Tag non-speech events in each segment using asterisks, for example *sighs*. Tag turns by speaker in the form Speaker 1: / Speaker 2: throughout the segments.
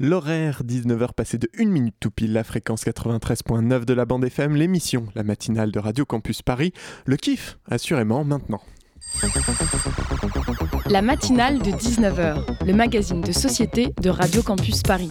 Speaker 1: L'horaire 19h passé de 1 minute tout pile, la fréquence 93.9 de la bande FM, l'émission, la matinale de Radio Campus Paris, le kiff, assurément maintenant.
Speaker 2: La matinale de 19h, le magazine de société de Radio Campus Paris.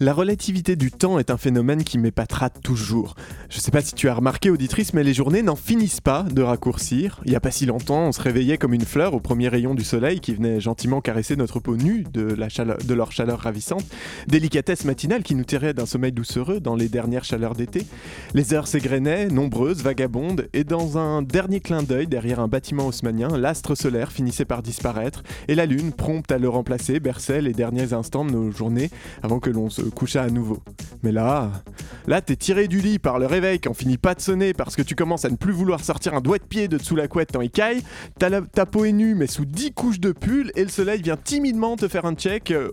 Speaker 1: La relativité du temps est un phénomène qui m'épatera toujours. Je sais pas si tu as remarqué, auditrice, mais les journées n'en finissent pas de raccourcir. Il y a pas si longtemps, on se réveillait comme une fleur au premier rayon du soleil qui venait gentiment caresser notre peau nue de leur chaleur ravissante. Délicatesse matinale qui nous tirait d'un sommeil doucereux dans les dernières chaleurs d'été. Les heures s'égrenaient, nombreuses, vagabondes, et dans un dernier clin d'œil derrière un bâtiment haussmanien, l'astre solaire finissait par disparaître, et la lune, prompte à le remplacer, berçait les derniers instants de nos journées avant que l'on se coucha à nouveau. Mais là, là, t'es tiré du lit par le réveil qui en finit pas de sonner parce que tu commences à ne plus vouloir sortir un doigt de pied de dessous la couette tant il caille, ta, ta peau est nue mais sous 10 couches de pull et le soleil vient timidement te faire un check euh,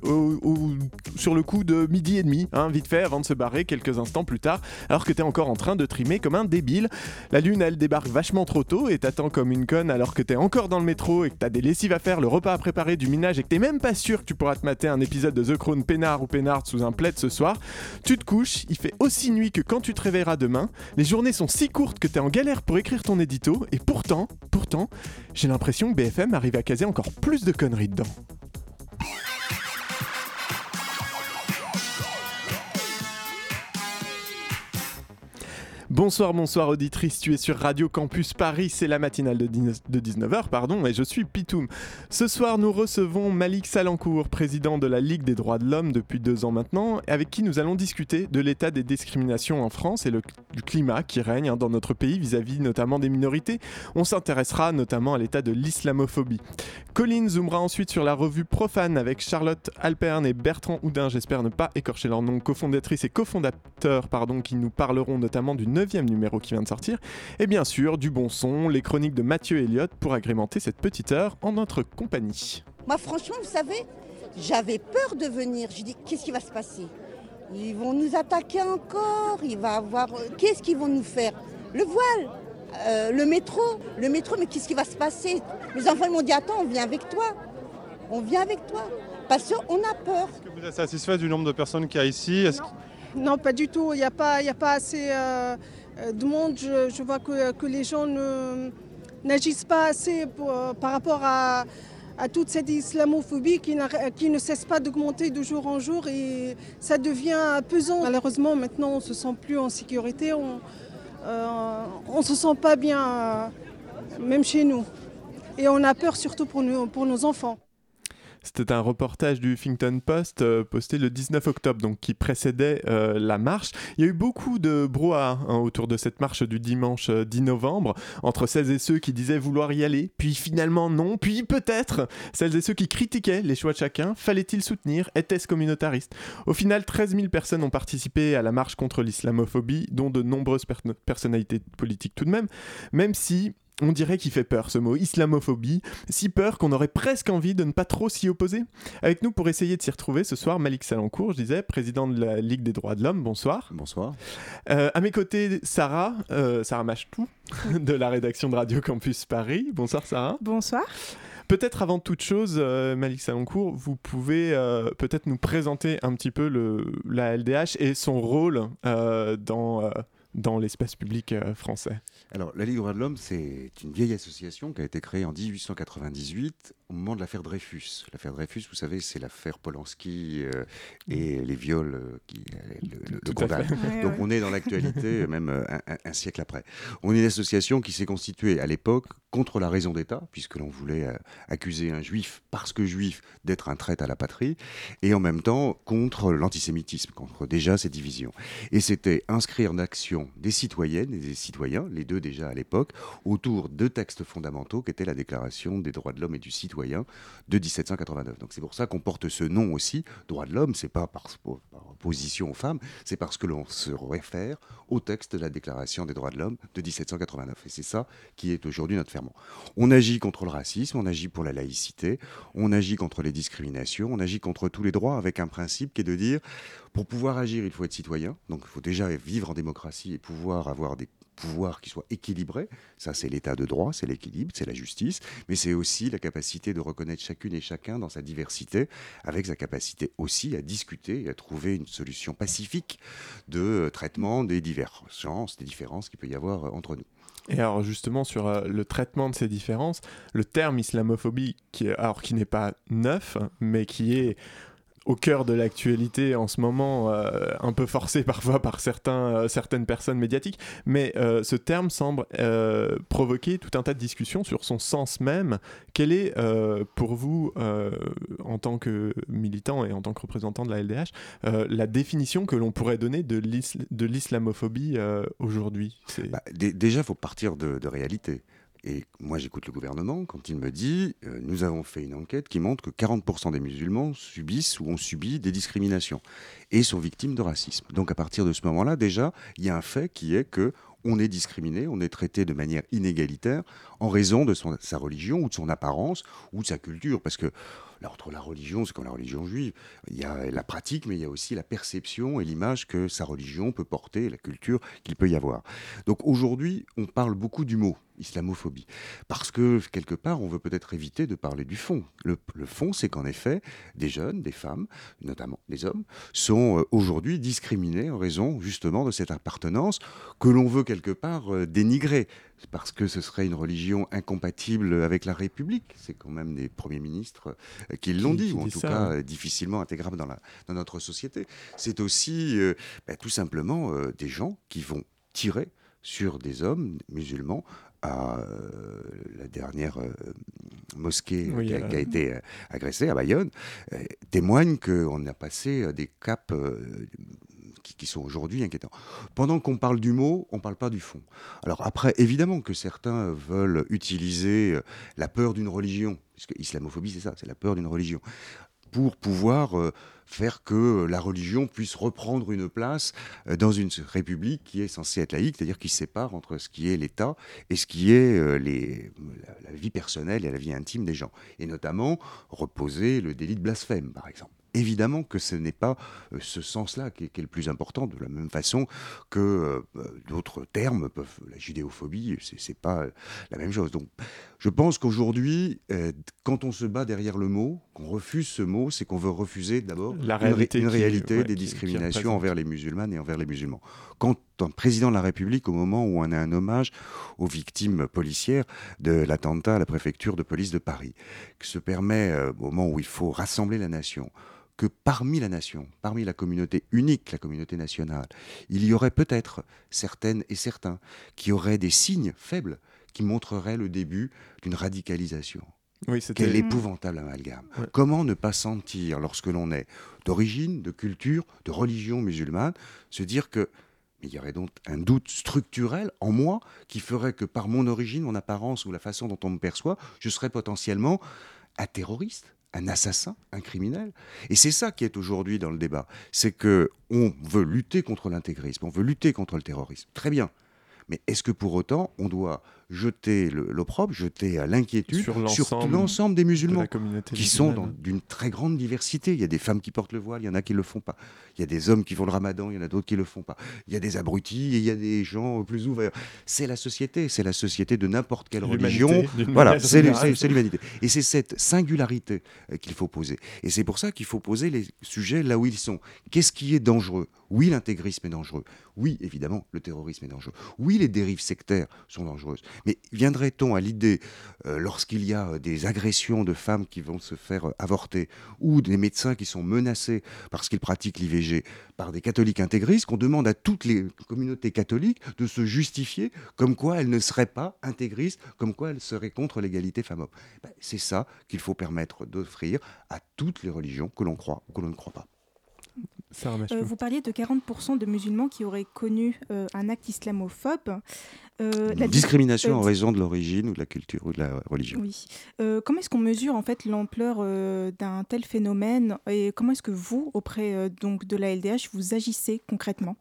Speaker 1: sur le coup de midi et demi, hein, vite fait avant de se barrer quelques instants plus tard, alors que t'es encore en train de trimer comme un débile. La lune, elle débarque vachement trop tôt et t'attend comme une conne alors que t'es encore dans le métro et que t'as des lessives à faire, le repas à préparer, du minage et que t'es même pas sûr que tu pourras te mater un épisode de The Crown peinard ou peinard sous un ce soir. Tu te couches, il fait aussi nuit que quand tu te réveilleras demain. Les journées sont si courtes que t'es en galère pour écrire ton édito et pourtant, pourtant, j'ai l'impression que BFM arrive à caser encore plus de conneries dedans. Bonsoir, bonsoir auditrice, tu es sur Radio Campus Paris, c'est la matinale de, 19h, pardon, et je suis Pitoum. Ce soir, nous recevons Malik Salancourt, président de la Ligue des droits de l'homme depuis deux ans maintenant, avec qui nous allons discuter de l'état des discriminations en France et du climat qui règne hein, dans notre pays vis-à-vis notamment des minorités. On s'intéressera notamment à l'état de l'islamophobie. Colline zoomera ensuite sur la revue Profane avec Charlotte Alperne et Bertrand Houdin, j'espère ne pas écorcher leur nom, cofondatrice et cofondateur, pardon, qui nous parleront notamment du 9 numéro qui vient de sortir, et bien sûr du bon son, les chroniques de Mathieu Elliott pour agrémenter cette petite heure en notre compagnie.
Speaker 3: Moi franchement, vous savez, j'avais peur de venir. Je dis, qu'est-ce qui va se passer? Ils vont nous attaquer encore, il va avoir... Qu'est-ce qu'ils vont nous faire? Le voile euh, le métro, le métro, mais qu'est-ce qui va se passer? Les enfants m'ont dit attends, on vient avec toi. On vient avec toi. Parce qu'on a peur.
Speaker 4: Est-ce que vous êtes satisfait du nombre de personnes qu'il y a ici?
Speaker 5: Non. pas du tout. Il n'y a, pas, assez. Euh, euh, de monde, je, vois que, les gens n'agissent pas assez par rapport à, toute cette islamophobie qui, ne cesse pas d'augmenter de jour en jour et ça devient pesant. Malheureusement, maintenant, on ne se sent plus en sécurité, on ne euh, se sent pas bien, même chez nous. Et on a peur surtout pour nos enfants.
Speaker 1: C'était un reportage du Huffington Post euh, posté le 19 octobre, donc qui précédait euh, la marche. Il y a eu beaucoup de brouhaha hein, autour de cette marche du dimanche 10 euh, novembre, entre celles et ceux qui disaient vouloir y aller, puis finalement non, puis peut-être celles et ceux qui critiquaient les choix de chacun. Fallait-il soutenir Était-ce communautariste? Au final, 13 000 personnes ont participé à la marche contre l'islamophobie, dont de nombreuses personnalités politiques tout de même, même si on dirait qu'il fait peur ce mot, islamophobie, si peur qu'on aurait presque envie de ne pas trop s'y opposer. Avec nous pour essayer de s'y retrouver ce soir, Malik Salancourt, je disais, président de la Ligue des droits de l'homme, bonsoir.
Speaker 6: Bonsoir.
Speaker 1: Euh, à mes côtés, Sarah, euh, Sarah Machtou, *laughs* de la rédaction de Radio Campus Paris. Bonsoir Sarah.
Speaker 7: Bonsoir.
Speaker 1: Peut-être avant toute chose, euh, Malik Salancourt, vous pouvez peut-être nous présenter un petit peu le, la LDH et son rôle dans, dans l'espace public français.
Speaker 6: Alors, la Ligue des droits de l'homme, c'est une vieille association qui a été créée en 1898 au moment de l'affaire Dreyfus. L'affaire Dreyfus, vous savez, c'est l'affaire Polanski euh, et les viols euh, qui le, le, condamnent. Donc, on est dans l'actualité, *laughs* même euh, un, siècle après. On est une association qui s'est constituée à l'époque contre la raison d'État, puisque l'on voulait euh, accuser un juif, parce que juif, d'être un traître à la patrie, et en même temps contre l'antisémitisme, contre déjà ces divisions. Et c'était inscrire en action des citoyennes et des citoyens, les deux déjà à l'époque, autour de textes fondamentaux qu'était la Déclaration des droits de l'homme et du citoyen de 1789. Donc c'est pour ça qu'on porte ce nom aussi, droits de l'homme, c'est pas par, par opposition aux femmes, c'est parce que l'on se réfère au texte de la Déclaration des droits de l'homme de 1789. Et c'est ça qui est aujourd'hui notre ferment. On agit contre le racisme, on agit pour la laïcité, on agit contre les discriminations, on agit contre tous les droits avec un principe qui est de dire, pour pouvoir agir, il faut être citoyen, donc il faut déjà vivre en démocratie et pouvoir avoir des pouvoir qui soit équilibré. Ça, c'est l'état de droit, c'est l'équilibre, c'est la justice, mais c'est aussi la capacité de reconnaître chacune et chacun dans sa diversité, avec sa capacité aussi à discuter et à trouver une solution pacifique de traitement des divergences, des différences qu'il peut y avoir entre nous.
Speaker 1: Et alors justement sur euh, le traitement de ces différences, le terme islamophobie, qui, alors qui n'est pas neuf, mais qui est au cœur de l'actualité en ce moment, euh, un peu forcé *laughs* parfois par certains, euh, certaines personnes médiatiques, mais euh, ce terme semble provoquer tout un tas de discussions sur son sens même. Quelle est pour vous, en tant que militant et en tant que représentant de la LDH, la définition que l'on pourrait donner de l'islamophobie aujourd'hui?
Speaker 6: Bah, Déjà, il faut partir de réalité. Et moi, j'écoute le gouvernement quand il me dit euh, nous avons fait une enquête qui montre que 40% des musulmans subissent ou ont subi des discriminations et sont victimes de racisme. Donc, à partir de ce moment-là, déjà, il y a un fait qui est que on est discriminé, on est traité de manière inégalitaire en raison de sa religion ou de son apparence ou de sa culture. Parce que entre la religion, c'est comme la religion juive, il y a la pratique, mais il y a aussi la perception et l'image que sa religion peut porter, la culture qu'il peut y avoir. Donc aujourd'hui, on parle beaucoup du mot islamophobie. Parce que, quelque part, on veut peut-être éviter de parler du fond. Le, fond, c'est qu'en effet, des jeunes, des femmes, notamment des hommes, sont euh, aujourd'hui discriminés en raison justement de cette appartenance que l'on veut quelque part euh, dénigrer parce que ce serait une religion incompatible avec la République. C'est quand même des premiers ministres euh, qui l'ont dit, ou en tout cas difficilement intégrable dans, la, dans notre société. C'est aussi euh, bah, tout simplement des gens qui vont tirer sur des hommes musulmans à la dernière mosquée qui, a, qui, a, été agressée à Bayonne, témoigne qu'on a passé des caps qui, sont aujourd'hui inquiétants. Pendant qu'on parle du mot, on ne parle pas du fond. Alors après, évidemment que certains veulent utiliser euh, la peur d'une religion, puisque islamophobie c'est ça, c'est la peur d'une religion, pour pouvoir euh, faire que la religion puisse reprendre une place euh, dans une république qui est censée être laïque, c'est-à-dire qui sépare entre ce qui est l'État et ce qui est la, la vie personnelle et la vie intime des gens. Et notamment reposer le délit de blasphème, par exemple évidemment que ce n'est pas euh, ce sens-là qui, est le plus important, de la même façon que euh, d'autres termes peuvent. La judéophobie, c'est pas la même chose. Donc, je pense qu'aujourd'hui, euh, quand on se bat derrière le mot, qu'on refuse ce mot, c'est qu'on veut refuser d'abord une, réalité des discriminations envers les musulmanes et envers les musulmans. Quand un président de la République, au moment où on a un hommage aux victimes policières de l'attentat à la préfecture de police de Paris, se permet, au moment où il faut rassembler la nation, que parmi la nation, parmi la communauté unique, la communauté nationale, il y aurait peut-être certaines et certains qui auraient des signes faibles qui montreraient le début d'une radicalisation. Oui, Quel épouvantable amalgame. Comment ne pas sentir, lorsque l'on est d'origine, de culture, de religion musulmane, se dire que il y aurait donc un doute structurel en moi qui ferait que par mon origine, mon apparence ou la façon dont on me perçoit, je serais potentiellement un terroriste? Un assassin, un criminel. Et c'est ça qui est aujourd'hui dans le débat. C'est que on veut lutter contre l'intégrisme, on veut lutter contre le terrorisme. Très bien. Mais est-ce que pour autant, on doit jeter l'opprobre, jeter l'inquiétude sur l'ensemble des musulmans, qui sont d'une très grande diversité. Il y a des femmes qui portent le voile, il y en a qui ne le font pas. Il y a des hommes qui font le ramadan, il y en a d'autres qui ne le font pas. Il y a des abrutis et il y a des gens plus ouverts. C'est la société, c'est la société de n'importe quelle religion. *laughs* Voilà, c'est l'humanité. Et c'est cette singularité euh, qu'il faut poser. Et c'est pour ça qu'il faut poser les sujets là où ils sont. Qu'est-ce qui est dangereux? Oui, l'intégrisme est dangereux. Oui, évidemment, le terrorisme est dangereux. Oui, les dérives sectaires sont dangereuses. Mais viendrait-on à l'idée, euh, lorsqu'il y a des agressions de femmes qui vont se faire avorter, ou des médecins qui sont menacés parce qu'ils pratiquent l'IVG par des catholiques intégristes, qu'on demande à toutes les communautés catholiques de se justifier comme quoi elles ne seraient pas intégristes, comme quoi elles seraient contre l'égalité femmes-hommes? Ben, C'est ça qu'il faut permettre d'offrir à toutes les religions que l'on croit ou que l'on ne croit pas.
Speaker 7: Euh, vous parliez de 40% de musulmans qui auraient connu euh, un acte islamophobe.
Speaker 6: Euh, la discrimination en raison de l'origine ou de la culture ou de la religion.
Speaker 7: Oui. comment est-ce qu'on mesure en fait l'ampleur d'un tel phénomène? Et comment est-ce que vous, auprès donc de la LDH, vous agissez concrètement?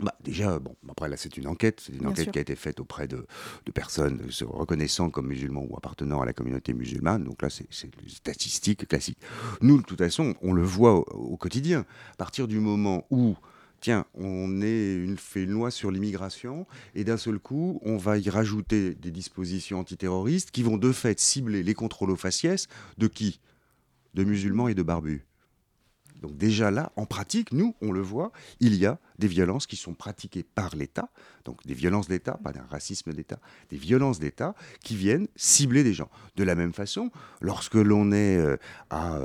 Speaker 6: Bah, déjà, bon, après là c'est une enquête, c'est une enquête qui a été faite auprès de, personnes se reconnaissant comme musulmans ou appartenant à la communauté musulmane, donc là c'est une statistique classique. Nous, de toute façon, on le voit au, quotidien. À partir du moment où tiens, on est une, fait une loi sur l'immigration et d'un seul coup, on va y rajouter des dispositions antiterroristes qui vont de fait cibler les contrôles aux faciès de qui? De musulmans et de barbus. Donc déjà là, en pratique, nous, on le voit, il y a des violences qui sont pratiquées par l'État, donc des violences d'État, pas d'un racisme d'État, des violences d'État qui viennent cibler des gens. De la même façon, lorsque l'on est euh, à...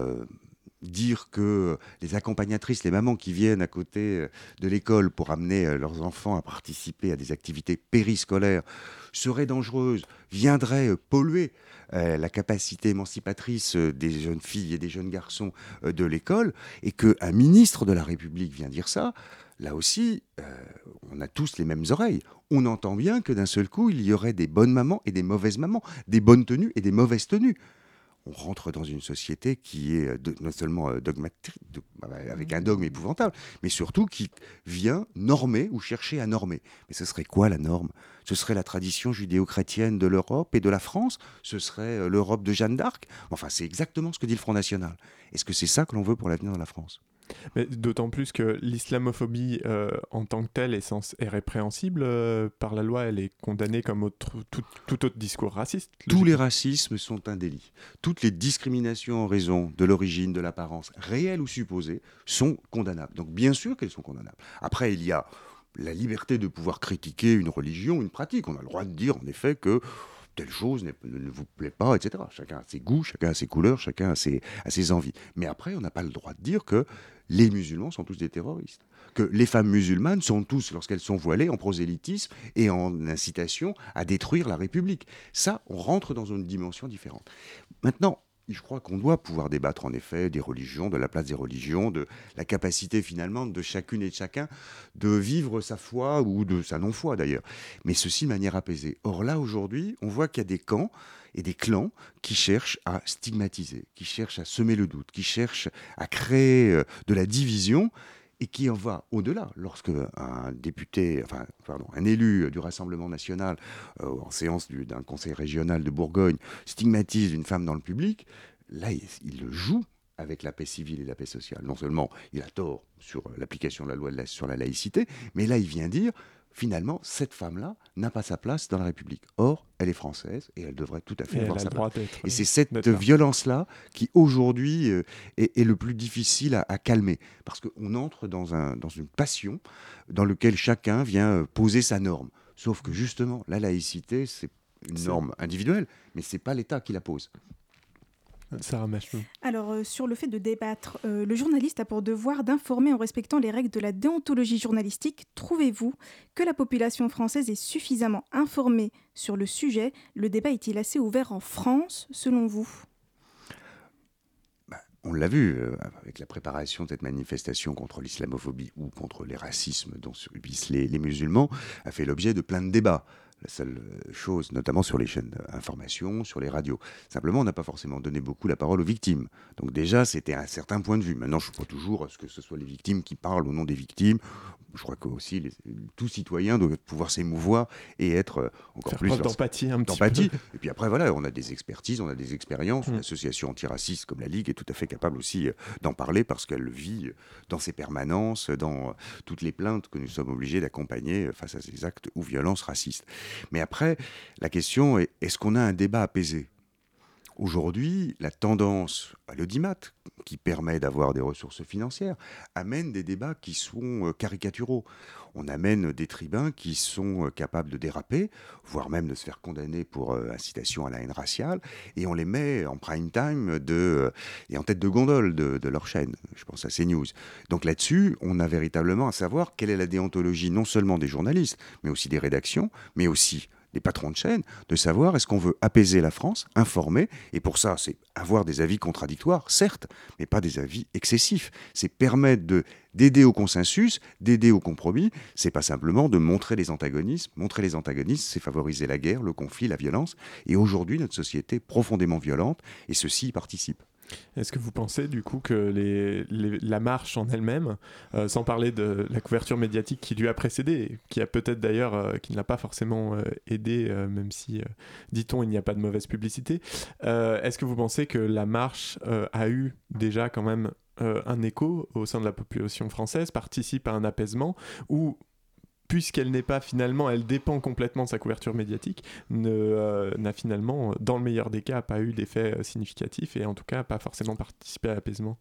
Speaker 6: Euh, dire que les accompagnatrices, les mamans qui viennent à côté euh, de l'école pour amener leurs enfants à participer à des activités périscolaires seraient dangereuses, viendraient polluer euh, la capacité émancipatrice euh, des jeunes filles et des jeunes garçons euh, de l'école, et qu'un ministre de la République vient dire ça, là aussi, on a tous les mêmes oreilles. On entend bien que d'un seul coup, il y aurait des bonnes mamans et des mauvaises mamans, des bonnes tenues et des mauvaises tenues on rentre dans une société qui est non seulement dogmatique, bah, avec un dogme épouvantable, mais surtout qui vient normer ou chercher à normer. Mais ce serait quoi la norme? Ce serait la tradition judéo-chrétienne de l'Europe et de la France, ce serait euh, l'Europe de Jeanne d'Arc? Enfin, c'est exactement ce que dit le Front National. Est-ce que c'est ça que l'on veut pour l'avenir de la France?
Speaker 1: D'autant plus que l'islamophobie euh, en tant que telle est, est répréhensible euh, par la loi, elle est condamnée comme autre, tout, tout, autre discours raciste.
Speaker 6: Tous les racismes sont un délit. Toutes les discriminations en raison de l'origine, de l'apparence, réelle ou supposée, sont condamnables. Donc bien sûr qu'elles sont condamnables. Après, il y a la liberté de pouvoir critiquer une religion, une pratique. On a le droit de dire en effet que telle chose ne vous plaît pas, etc. Chacun a ses goûts, chacun a ses couleurs, chacun a ses, ses envies. Mais après, on n'a pas le droit de dire que les musulmans sont tous des terroristes. Que les femmes musulmanes sont tous, lorsqu'elles sont voilées, en prosélytisme et en incitation à détruire la République. Ça, on rentre dans une dimension différente. Maintenant, je crois qu'on doit pouvoir débattre en effet des religions, de la place des religions, de la capacité finalement de chacune et de chacun de vivre sa foi ou de sa non-foi d'ailleurs, mais ceci de manière apaisée. Or là aujourd'hui, on voit qu'il y a des camps et des clans qui cherchent à stigmatiser, qui cherchent à semer le doute, qui cherchent à créer euh, de la division et qui en va au-delà. Lorsque un député, un élu du Rassemblement national euh, en séance d'un conseil régional de Bourgogne stigmatise une femme dans le public, là, il, joue avec la paix civile et la paix sociale. Non seulement il a tort sur l'application de la loi sur la laïcité, mais là, il vient dire finalement, cette femme-là n'a pas sa place dans la République. Or, elle est française et elle devrait tout à fait avoir sa place. Et c'est cette violence-là qui, aujourd'hui, euh, est, le plus difficile à, calmer. Parce qu'on entre dans, un, dans une passion dans laquelle chacun vient euh, poser sa norme. Sauf que, justement, la laïcité, c'est une norme individuelle, mais ce n'est pas l'État qui la pose.
Speaker 7: Alors, euh, sur le fait de débattre, euh, le journaliste a pour devoir d'informer en respectant les règles de la déontologie journalistique. Trouvez-vous que la population française est suffisamment informée sur le sujet? Le débat est-il assez ouvert en France, selon vous?
Speaker 6: Bah, on l'a vu euh, avec la préparation de cette manifestation contre l'islamophobie ou contre les racismes dont subissent les, les musulmans, a fait l'objet de plein de débats la seule euh, chose, notamment sur les chaînes d'information, sur les radios. Simplement, on n'a pas forcément donné beaucoup la parole aux victimes. Donc déjà, c'était un certain point de vue. Maintenant, je ne suis pas toujours à ce que ce soit les victimes qui parlent au nom des victimes. Je crois que aussi les, tout citoyen doit pouvoir s'émouvoir et être euh, encore plus
Speaker 1: d'empathie un petit
Speaker 6: peu. Et puis après, voilà, on a des expertises, on a des expériences. Mmh. Une association antiraciste comme la Ligue est tout à fait capable aussi euh, d'en parler parce qu'elle le vit dans ses permanences, dans toutes les plaintes que nous sommes obligés d'accompagner face à ces actes ou violences racistes. Mais après, la question est, est-ce qu'on a un débat apaisé? Aujourd'hui, la tendance à l'audimat, qui permet d'avoir des ressources financières, amène des débats qui sont euh, caricaturaux. On amène des tribuns qui sont euh, capables de déraper, voire même de se faire condamner pour euh, incitation à la haine raciale, et on les met en prime time et en tête de gondole de, de leur chaîne. Je pense à CNews. Donc là-dessus, on a véritablement à savoir quelle est la déontologie non seulement des journalistes, mais aussi des rédactions, mais aussi des patrons de chaîne, de savoir est-ce qu'on veut apaiser la France, informer, et pour ça, c'est avoir des avis contradictoires, certes, mais pas des avis excessifs. C'est permettre de d'aider au consensus, d'aider au compromis. C'est pas simplement de montrer les antagonismes. Montrer les antagonismes, c'est favoriser la guerre, le conflit, la violence. Et aujourd'hui, notre société est profondément violente, et ceci y participe.
Speaker 1: Est-ce que vous pensez du coup que la marche en elle-même, euh, sans parler de la couverture médiatique qui lui a précédé, qui a peut-être d'ailleurs, euh, qui ne l'a pas forcément euh, aidé, même si, dit-on, il n'y a pas de mauvaise publicité, est-ce que vous pensez que la marche a eu déjà quand même un écho au sein de la population française, participe à un apaisement, ou puisqu'elle n'est pas finalement, elle dépend complètement de sa couverture médiatique, euh, n'a finalement, dans le meilleur des cas, pas eu d'effet euh, significatif et en tout cas pas forcément participé à l'apaisement.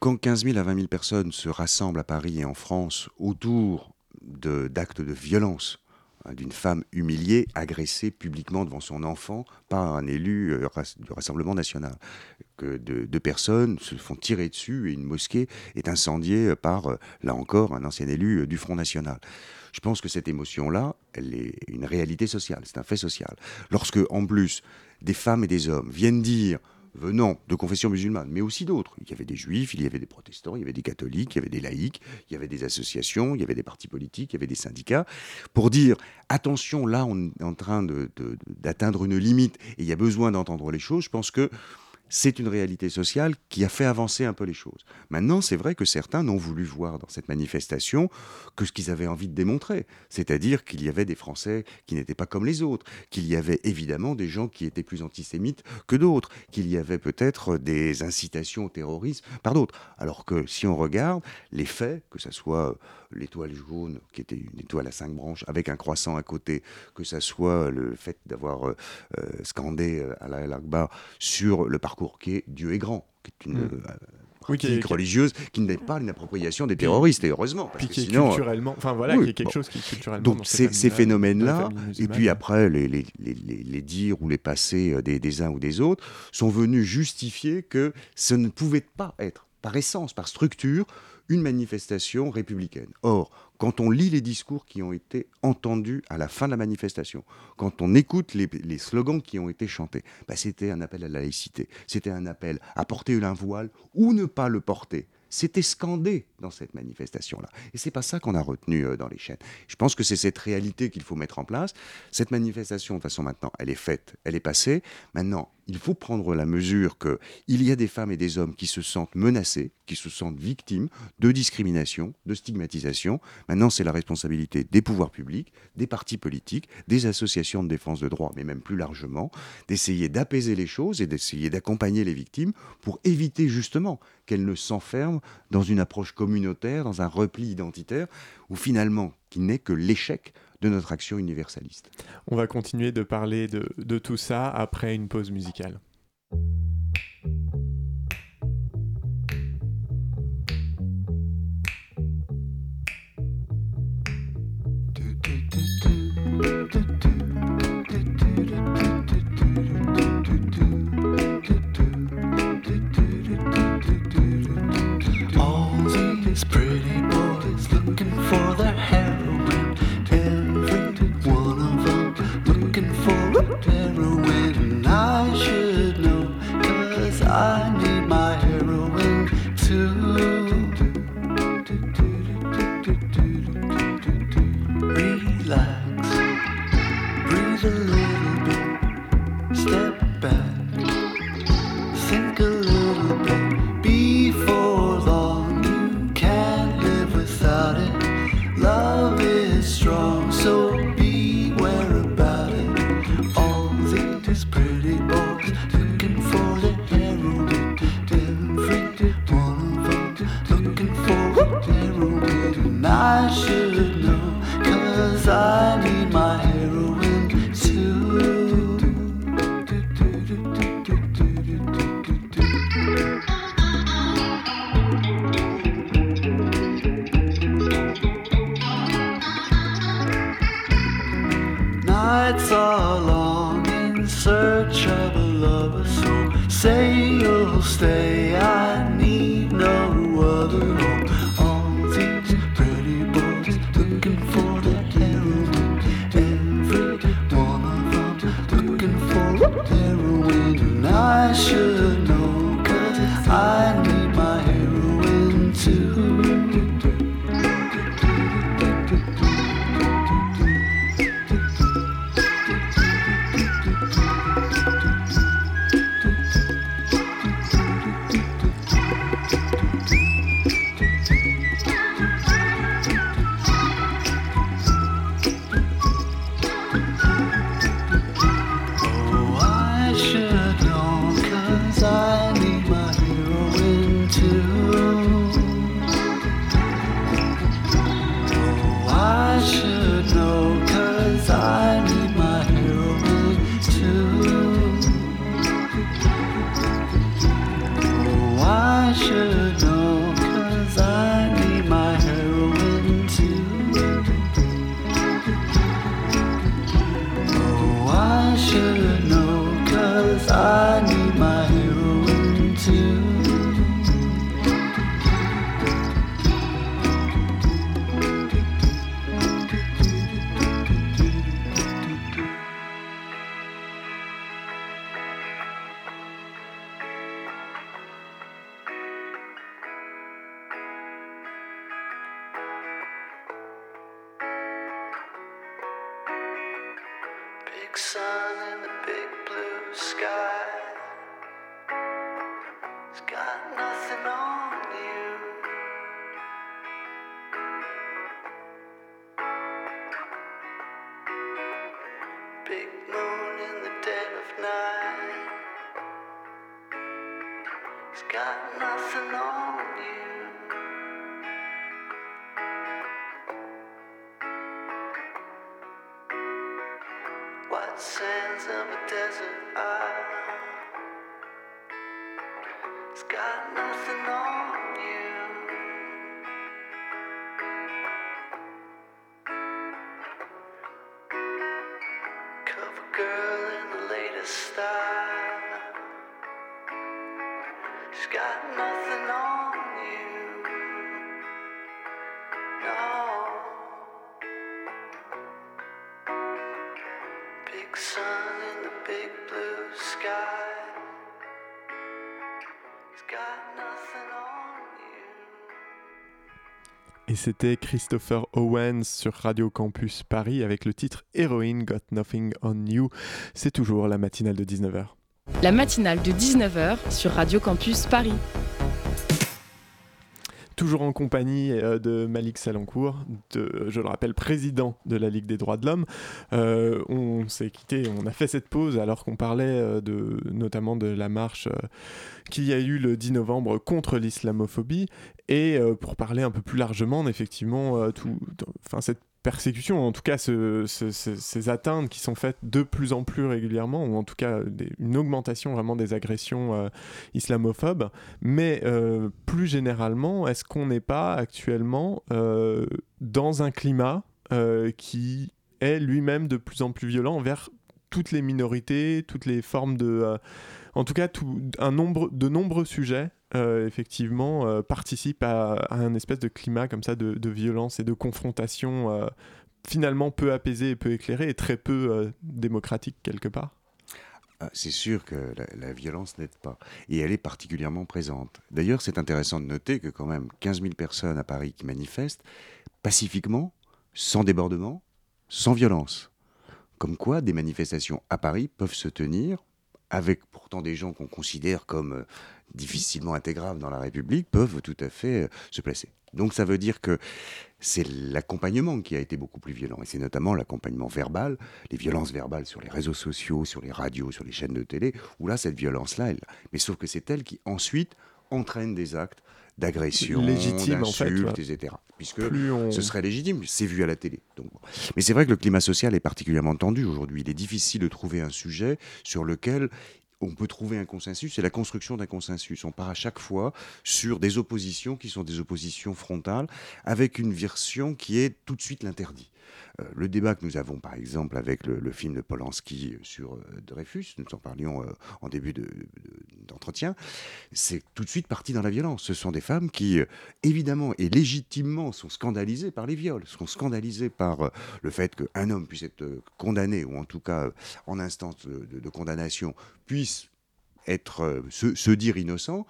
Speaker 6: Quand 15 000 à 20 000 personnes se rassemblent à Paris et en France autour d'actes de, violence, d'une femme humiliée, agressée publiquement devant son enfant par un élu euh, du Rassemblement national. Que deux personnes se font tirer dessus et une mosquée est incendiée par, là encore, un ancien élu du Front National. Je pense que cette émotion-là, elle est une réalité sociale, c'est un fait social. Lorsque, en plus, des femmes et des hommes viennent dire venant de confession musulmane, mais aussi d'autres. Il y avait des juifs, il y avait des protestants, il y avait des catholiques, il y avait des laïcs, il y avait des associations, il y avait des partis politiques, il y avait des syndicats, pour dire attention, là on est en train d'atteindre une limite et il y a besoin d'entendre les choses. Je pense que c'est une réalité sociale qui a fait avancer un peu les choses. Maintenant, c'est vrai que certains n'ont voulu voir dans cette manifestation que ce qu'ils avaient envie de démontrer, c'est-à-dire qu'il y avait des Français qui n'étaient pas comme les autres, qu'il y avait évidemment des gens qui étaient plus antisémites que d'autres, qu'il y avait peut-être des incitations au terrorisme par d'autres. Alors que si on regarde les faits, que ce soit l'étoile jaune, qui était une étoile à cinq branches, avec un croissant à côté, que ce soit le fait d'avoir euh, euh, scandé euh, à la Akbar sur le parcours qui est Dieu est grand, qui est une mm. pratique religieuse qui n'est pas une appropriation des terroristes, et heureusement.
Speaker 1: Parce que sinon, culturellement, enfin voilà, qui est quelque chose qui culturellement.
Speaker 6: Donc ces, ces phénomènes-là, et puis après les, les, les, les, dires ou les passés des, des uns ou des autres, sont venus justifier que ce ne pouvait pas être, par essence, par structure, une manifestation républicaine. Or, quand on lit les discours qui ont été entendus à la fin de la manifestation, quand on écoute les, slogans qui ont été chantés, bah, c'était un appel à la laïcité, c'était un appel à porter un voile ou ne pas le porter. C'était scandé dans cette manifestation-là. Et c'est pas ça qu'on a retenu euh, dans les chaînes. Je pense que c'est cette réalité qu'il faut mettre en place. Cette manifestation, de toute façon, maintenant, elle est faite, elle est passée. Maintenant, il faut prendre la mesure qu'il y a des femmes et des hommes qui se sentent menacés, qui se sentent victimes de discrimination, de stigmatisation. Maintenant, c'est la responsabilité des pouvoirs publics, des partis politiques, des associations de défense de droits, mais même plus largement, d'essayer d'apaiser les choses et d'essayer d'accompagner les victimes pour éviter justement qu'elle ne s'enferme dans une approche communautaire, dans un repli identitaire, où finalement, qui n'est que l'échec de notre action universaliste.
Speaker 1: On va continuer de parler de, tout ça après une pause musicale.
Speaker 8: These pretty boys looking for their heroin. Every one of them looking for a heroin. And I should know, cause I need my heroin too. Relax, breathe a little bit, step back, think a
Speaker 1: Et c'était Christopher Owens sur Radio Campus Paris avec le titre Heroine Got Nothing on You. C'est toujours la matinale de 19h.
Speaker 2: La matinale de 19h sur Radio Campus Paris.
Speaker 1: Toujours en compagnie euh, de Malik Salancourt, je le rappelle, président de la Ligue des droits de l'homme. Euh, on s'est quitté, on a fait cette pause alors qu'on parlait euh, de, notamment de la marche qu'il y a eu le 10 novembre contre l'islamophobie. Et pour parler un peu plus largement, effectivement, tout, enfin, cette persécution, en tout cas ce- ce- ce- ces atteintes qui sont faites de plus en plus régulièrement, ou en tout cas une augmentation vraiment des agressions euh, islamophobes. Mais euh, plus généralement, est-ce qu'on n'est pas actuellement euh, dans un climat qui est lui-même de plus en plus violent envers toutes les minorités, toutes les formes de... en tout cas, un nombre, de nombreux sujets, euh, effectivement, euh, participent à, un espèce de climat comme ça de, violence et de confrontation euh, finalement peu apaisé et peu éclairé et très peu euh, démocratique quelque part.
Speaker 6: Ah, C'est sûr que la, la violence n'aide pas. Et elle est particulièrement présente. D'ailleurs, c'est intéressant de noter que quand même 15 000 personnes à Paris qui manifestent pacifiquement, sans débordement, sans violence. Comme quoi, des manifestations à Paris peuvent se tenir avec pourtant des gens qu'on considère comme difficilement intégrables dans la République, peuvent tout à fait euh, se placer. Donc ça veut dire que c'est l'accompagnement qui a été beaucoup plus violent, et c'est notamment l'accompagnement verbal, les violences verbales sur les réseaux sociaux, sur les radios, sur les chaînes de télé, où là, cette violence-là, elle... mais sauf que c'est elle qui ensuite entraîne des actes d'agression,
Speaker 1: Légitime, en fait,
Speaker 6: d'insultes, etc. Puisque
Speaker 1: on-
Speaker 6: ce serait légitime, c'est vu à la télé. Donc. Mais c'est vrai que le climat social est particulièrement tendu aujourd'hui. Il est difficile de trouver un sujet sur lequel on peut trouver un consensus, c'est la construction d'un consensus. On part à chaque fois sur des oppositions qui sont des oppositions frontales, avec une version qui est tout de suite l'interdit. Euh, le débat que nous avons, par exemple, avec le, film de Polanski sur euh, Dreyfus, nous en parlions euh, en début de- de- d'entretien, c'est tout de suite parti dans la violence. Ce sont des femmes qui, évidemment et légitimement, sont scandalisées par les viols, sont scandalisées par le fait qu'un homme puisse être condamné, ou en tout cas en instance de, condamnation, puisse être, se, dire innocent,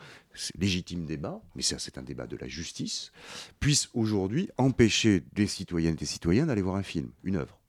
Speaker 6: légitime débat, mais ça c'est un débat de la justice, puisse aujourd'hui empêcher des citoyennes et des citoyens d'aller voir un film, une œuvre.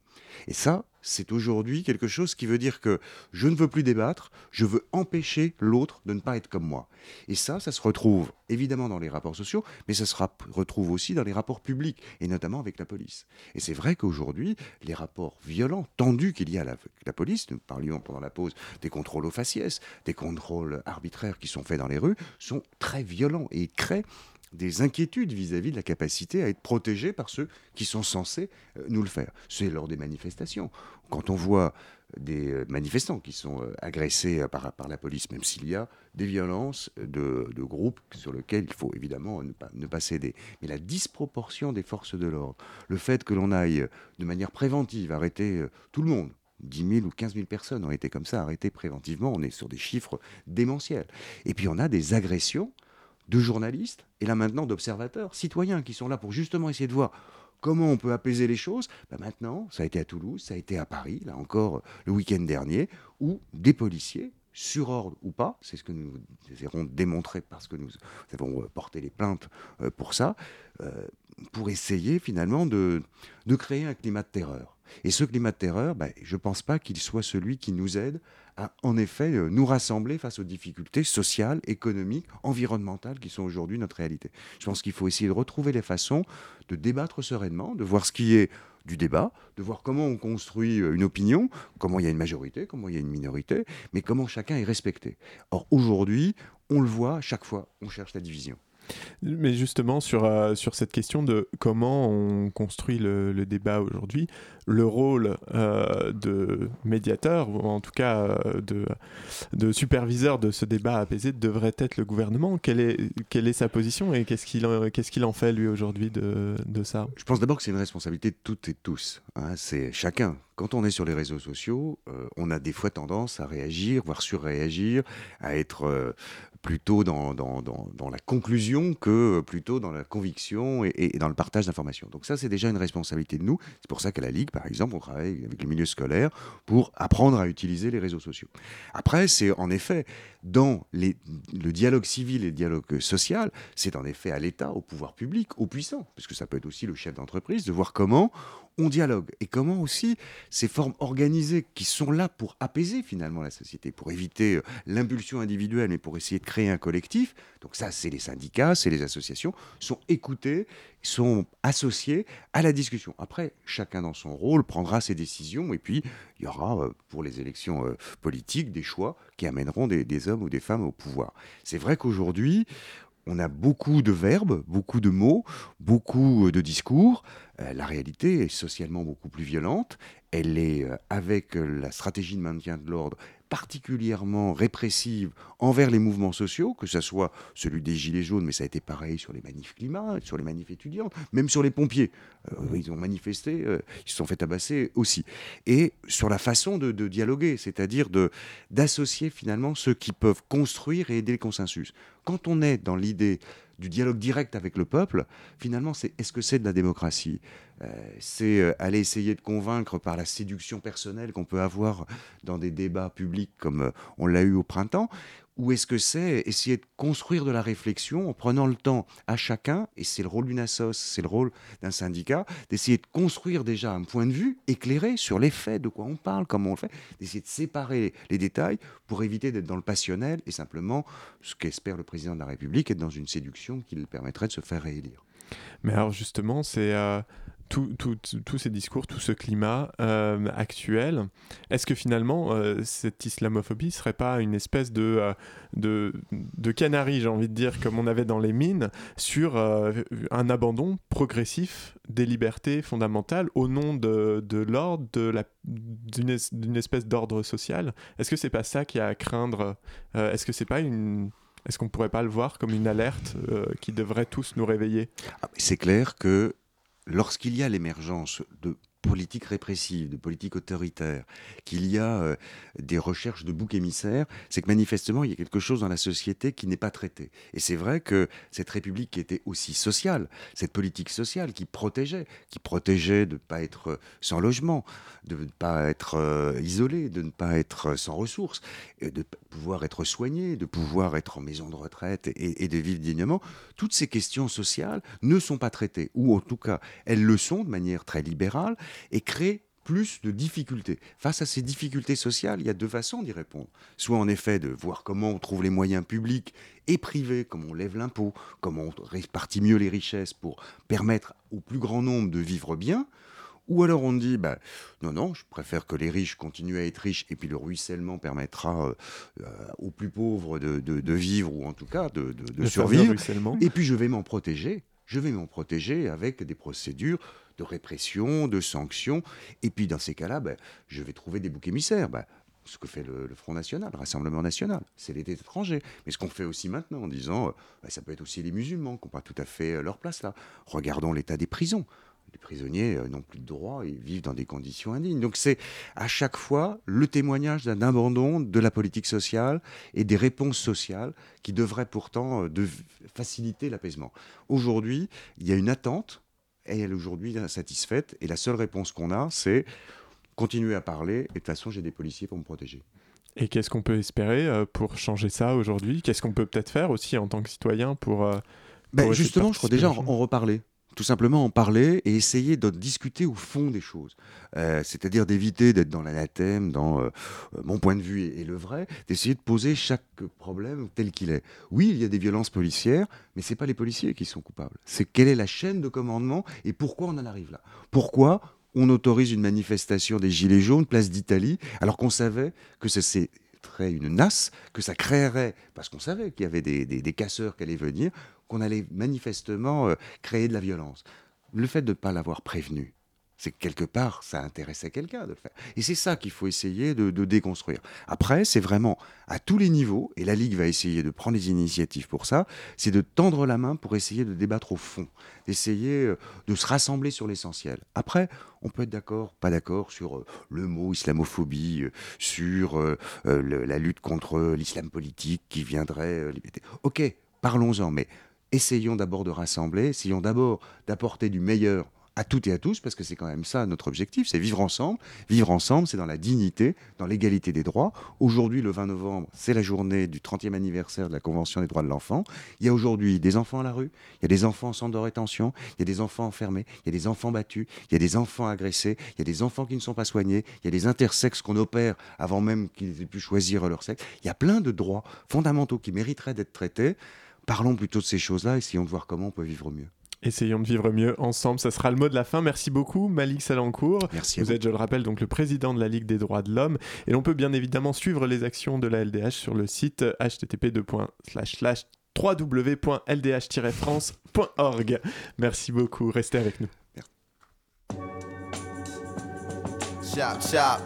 Speaker 6: Et ça, c'est aujourd'hui quelque chose qui veut dire que je ne veux plus débattre, je veux empêcher l'autre de ne pas être comme moi. Et ça, ça se retrouve évidemment dans les rapports sociaux, mais ça se retrouve aussi dans les rapports publics, et notamment avec la police. Et c'est vrai qu'aujourd'hui, les rapports violents, tendus qu'il y a avec la police, nous parlions pendant la pause des contrôles aux faciès, des contrôles arbitraires qui sont faits dans les rues, sont très violents et créent des inquiétudes vis-à-vis de la capacité à être protégé par ceux qui sont censés euh, nous le faire. C'est lors des manifestations. Quand on voit des euh, manifestants qui sont euh, agressés par, la police, même s'il y a des violences de, groupes sur lesquels il faut évidemment ne pas, ne pas céder. Mais la disproportion des forces de l'ordre, le fait que l'on aille de manière préventive arrêter tout le monde, 10 000 ou 15 000 personnes ont été comme ça arrêtées préventivement. On est sur des chiffres démentiels. Et puis on a des agressions de journalistes et là maintenant d'observateurs, citoyens qui sont là pour justement essayer de voir comment on peut apaiser les choses. Ben maintenant, ça a été à Toulouse, ça a été à Paris, là encore le week-end dernier, où des policiers, sur ordre ou pas, c'est ce que nous essaierons de démontrer parce que nous avons euh, porté les plaintes euh, pour ça, euh, pour essayer finalement de créer un climat de terreur. Et ce climat de terreur, ben, je ne pense pas qu'il soit celui qui nous aide à, en effet, euh, nous rassembler face aux difficultés sociales, économiques, environnementales qui sont aujourd'hui notre réalité. Je pense qu'il faut essayer de retrouver les façons de débattre sereinement, de voir ce qui est du débat, de voir comment on construit euh, une opinion, comment il y a une majorité, comment il y a une minorité, mais comment chacun est respecté. Or, aujourd'hui, on le voit, chaque fois, on cherche la division.
Speaker 1: Mais justement, sur, euh, sur cette question de comment on construit le débat aujourd'hui, le rôle euh, de médiateur, ou en tout cas euh, de, de superviseur de ce débat apaisé, devrait être le gouvernement. Quelle est, quelle est sa position et qu'est-ce qu'il en, qu'est-ce qu'il en fait, lui, aujourd'hui, de, de ça?
Speaker 6: Je pense d'abord que c'est une responsabilité de toutes et tous. hein. c'est chacun. Quand on est sur les réseaux sociaux, euh, on a des fois tendance à réagir, voire surréagir, à être plutôt dans, dans, dans, dans la conclusion que plutôt dans la conviction et, et dans le partage d'informations. Donc ça, c'est déjà une responsabilité de nous. C'est pour ça qu'à la Ligue, par exemple, on travaille avec le milieu scolaire pour apprendre à utiliser les réseaux sociaux. Après, c'est en effet dans les, le dialogue civil et le dialogue social, c'est en effet à l'État, au pouvoir public, aux puissants, parce que ça peut être aussi le chef d'entreprise, de voir comment on dialogue et comment aussi ces formes organisées qui sont là pour apaiser finalement la société, pour éviter euh, l'impulsion individuelle, mais pour essayer de créer un collectif. Donc ça, c'est les syndicats, c'est les associations, sont écoutés, sont associés à la discussion. Après, chacun dans son rôle prendra ses décisions et puis il y aura euh, pour les élections euh, politiques des choix qui amèneront des, des hommes ou des femmes au pouvoir. C'est vrai qu'aujourd'hui, on a beaucoup de verbes, beaucoup de mots, beaucoup euh, de discours. Euh, la réalité est socialement beaucoup plus violente. Elle est, euh, avec la stratégie de maintien de l'ordre, particulièrement répressive envers les mouvements sociaux, que ce soit celui des Gilets jaunes, mais ça a été pareil sur les manifs climat, sur les manifs étudiantes, même sur les pompiers. Euh, ils ont manifesté, euh, ils se sont fait tabasser aussi. Et sur la façon de, de dialoguer, c'est-à-dire d'associer finalement ceux qui peuvent construire et aider le consensus. Quand on est dans l'idée du dialogue direct avec le peuple, finalement, c'est est-ce que c'est de la démocratie? Euh, C'est euh, aller essayer de convaincre par la séduction personnelle qu'on peut avoir dans des débats publics comme euh, on l'a eu au printemps ou est-ce que c'est essayer de construire de la réflexion en prenant le temps à chacun, et c'est le rôle d'une assoce, c'est le rôle d'un syndicat, d'essayer de construire déjà un point de vue éclairé sur les faits, de quoi on parle, comment on le fait, d'essayer de séparer les détails pour éviter d'être dans le passionnel et simplement, ce qu'espère le président de la République, être dans une séduction qui lui permettrait de se faire réélire.
Speaker 1: Mais alors justement, c'est euh, tous ces discours, tout ce climat euh, actuel. Est-ce que finalement, euh, cette islamophobie serait pas une espèce de, euh, de, de canari, j'ai envie de dire, comme on avait dans les mines, sur un abandon progressif des libertés fondamentales au nom de, de l'ordre, d'une es- d'une espèce d'ordre social? Est-ce que c'est pas ça qu'il y a à craindre Est-ce que c'est pas une... Est-ce qu'on pourrait pas le voir comme une alerte qui devrait tous nous réveiller?
Speaker 6: Ah, C'est clair que lorsqu'il y a l'émergence de politique répressive, de politique autoritaire, qu'il y a euh, des recherches de boucs émissaires, c'est que manifestement, il y a quelque chose dans la société qui n'est pas traité. Et c'est vrai que cette République qui était aussi sociale, cette politique sociale qui protégeait, qui protégeait de ne pas être sans logement, de ne pas être euh, isolé, de ne pas être sans ressources, de pouvoir être soigné, de pouvoir être en maison de retraite et, et de vivre dignement, toutes ces questions sociales ne sont pas traitées, ou en tout cas, elles le sont de manière très libérale, et créent plus de difficultés. Face à ces difficultés sociales, il y a deux façons d'y répondre. Soit en effet de voir comment on trouve les moyens publics et privés, comment on lève l'impôt, comment on répartit mieux les richesses pour permettre au plus grand nombre de vivre bien, ou alors on dit, bah, non, non, je préfère que les riches continuent à être riches et puis le ruissellement permettra euh, euh, aux plus pauvres de, de- de vivre ou en tout cas de, survivre. Et puis je vais m'en protéger. Je vais m'en protéger avec des procédures de répression, de sanctions. Et puis dans ces cas-là, ben, je vais trouver des boucs émissaires. Ben, ce que fait le, Front National, le Rassemblement National, c'est l'État étranger. Mais ce qu'on fait aussi maintenant en disant, euh, ben, ça peut être aussi les musulmans qui n'ont pas tout à fait euh, leur place là. Regardons l'état des prisons. Les prisonniers euh, n'ont plus de droits et vivent dans des conditions indignes. Donc c'est à chaque fois le témoignage d'un abandon de la politique sociale et des réponses sociales qui devraient pourtant euh, de faciliter l'apaisement. Aujourd'hui, il y a une attente et elle est aujourd'hui insatisfaite et la seule réponse qu'on a, c'est continuer à parler et de toute façon, j'ai des policiers pour me protéger.
Speaker 1: Et qu'est-ce qu'on peut espérer euh, pour changer ça aujourd'hui? Qu'est-ce qu'on peut peut-être faire aussi en tant que citoyen pour...
Speaker 6: Ben, justement, je crois déjà en reparler. Tout simplement en parler et essayer de discuter au fond des choses. Euh, C'est-à-dire d'éviter d'être dans l'anathème, dans euh, euh, mon point de vue est le vrai, d'essayer de poser chaque problème tel qu'il est. Oui, il y a des violences policières, mais c'est pas les policiers qui sont coupables. C'est quelle est la chaîne de commandement et pourquoi on en arrive là. Pourquoi on autorise une manifestation des Gilets jaunes, place d'Italie, alors qu'on savait que ça c'est une nasse, que ça créerait, parce qu'on savait qu'il y avait des casseurs qui allaient venir, qu'on allait manifestement euh, créer de la violence. Le fait de ne pas l'avoir prévenu, c'est que quelque part, ça intéressait quelqu'un de le faire. Et c'est ça qu'il faut essayer de, déconstruire. Après, c'est vraiment à tous les niveaux, et la Ligue va essayer de prendre des initiatives pour ça, c'est de tendre la main pour essayer de débattre au fond, d'essayer euh, de se rassembler sur l'essentiel. Après, on peut être d'accord, pas d'accord sur euh, le mot islamophobie, sur la lutte contre l'islam politique qui viendrait. Ok, parlons-en, mais essayons d'abord de rassembler, essayons d'abord d'apporter du meilleur à toutes et à tous, parce que c'est quand même ça notre objectif, c'est vivre ensemble. Vivre ensemble, c'est dans la dignité, dans l'égalité des droits. Aujourd'hui, le 20 novembre, c'est la journée du 30e anniversaire de la Convention des droits de l'enfant. Il y a aujourd'hui des enfants à la rue, il y a des enfants en centre de rétention, il y a des enfants enfermés, il y a des enfants battus, il y a des enfants agressés, il y a des enfants qui ne sont pas soignés, il y a des intersexes qu'on opère avant même qu'ils aient pu choisir leur sexe. Il y a plein de droits fondamentaux qui mériteraient d'être traités. Parlons plutôt de ces choses-là, essayons de voir comment on peut vivre mieux.
Speaker 1: Essayons de vivre mieux ensemble, ça sera le mot de la fin. Merci beaucoup Malik Salancourt.
Speaker 6: Merci
Speaker 1: vous
Speaker 6: vous.
Speaker 1: êtes, je le rappelle, donc le président de la Ligue des droits de l'homme. Et l'on peut bien évidemment suivre les actions de la LDH sur le site http www.ldh-france.org. Merci beaucoup, restez avec nous.
Speaker 9: Chop, chop.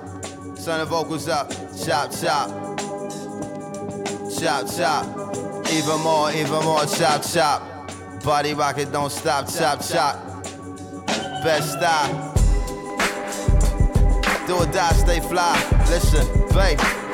Speaker 9: Turn the vocals up. Chop, chop. Chop, chop. Even more, even more. Chop, chop. Body rocket, don't stop. Chop, chop. Best style. Do or die, stay fly. Listen, babe.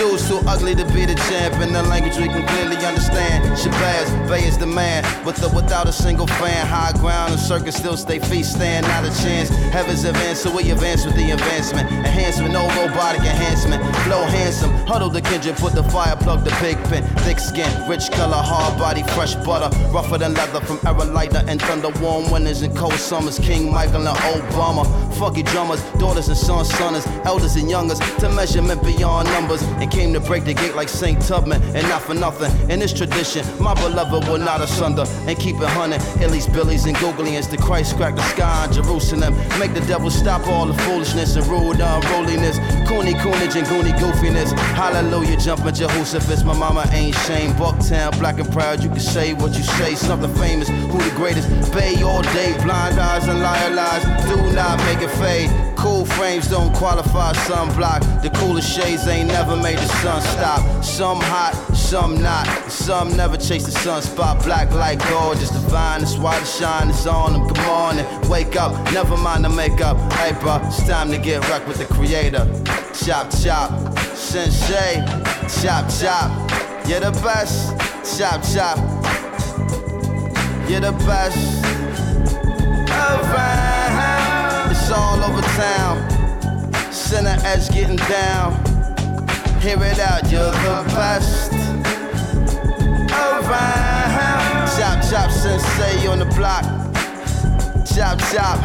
Speaker 9: Too ugly to be the champ in the language we can clearly understand. Shabazz, Bay is the man, with or without a single fan. High ground, the circus still stay feast stand, not a chance. Heavens advance, so we advance with the advancement. Enhancement, no robotic enhancement. Flow handsome, huddle the kindred, put the fire plug, the pig pen. Thick skin, rich color, hard body, fresh butter. Rougher than leather from lighter and thunder. Warm winters and cold summers. King Michael and Obama. Fucky drummers, daughters and sons, sonners, elders and youngers. To measurement beyond numbers. And came to break the gate like St. Tubman. And not for nothing. In this tradition, my beloved will not asunder. And keep it hunting. Illies, Billies, and Googlians. The Christ crack the sky in Jerusalem. Make the devil stop all the foolishness and rude unruliness. Cooney, coonage, and goony goofiness. Hallelujah, jumping Jehoshaphat, my mama ain't shame. Bucktown, black and proud, you can say what you say. Something famous, who the greatest? Bay all day, blind eyes and liar lies. Do not make it fade. Cool frames don't qualify sunblock. The coolest shades ain't never made the sun stop. Some hot, some not. Some never chase the sunspot. Black like gold, just divine. That's why the shine is on them. On and wake up. Never mind the makeup. Hey, bro, it's time to get rock with the creator. Chop, chop. Sensei. Chop, chop. You're the best. Chop, chop. You're the best. Around. All over town. Center edge getting down. Hear it out, you're the best. Around. Chop, chop, sensei on the block. Chop, chop.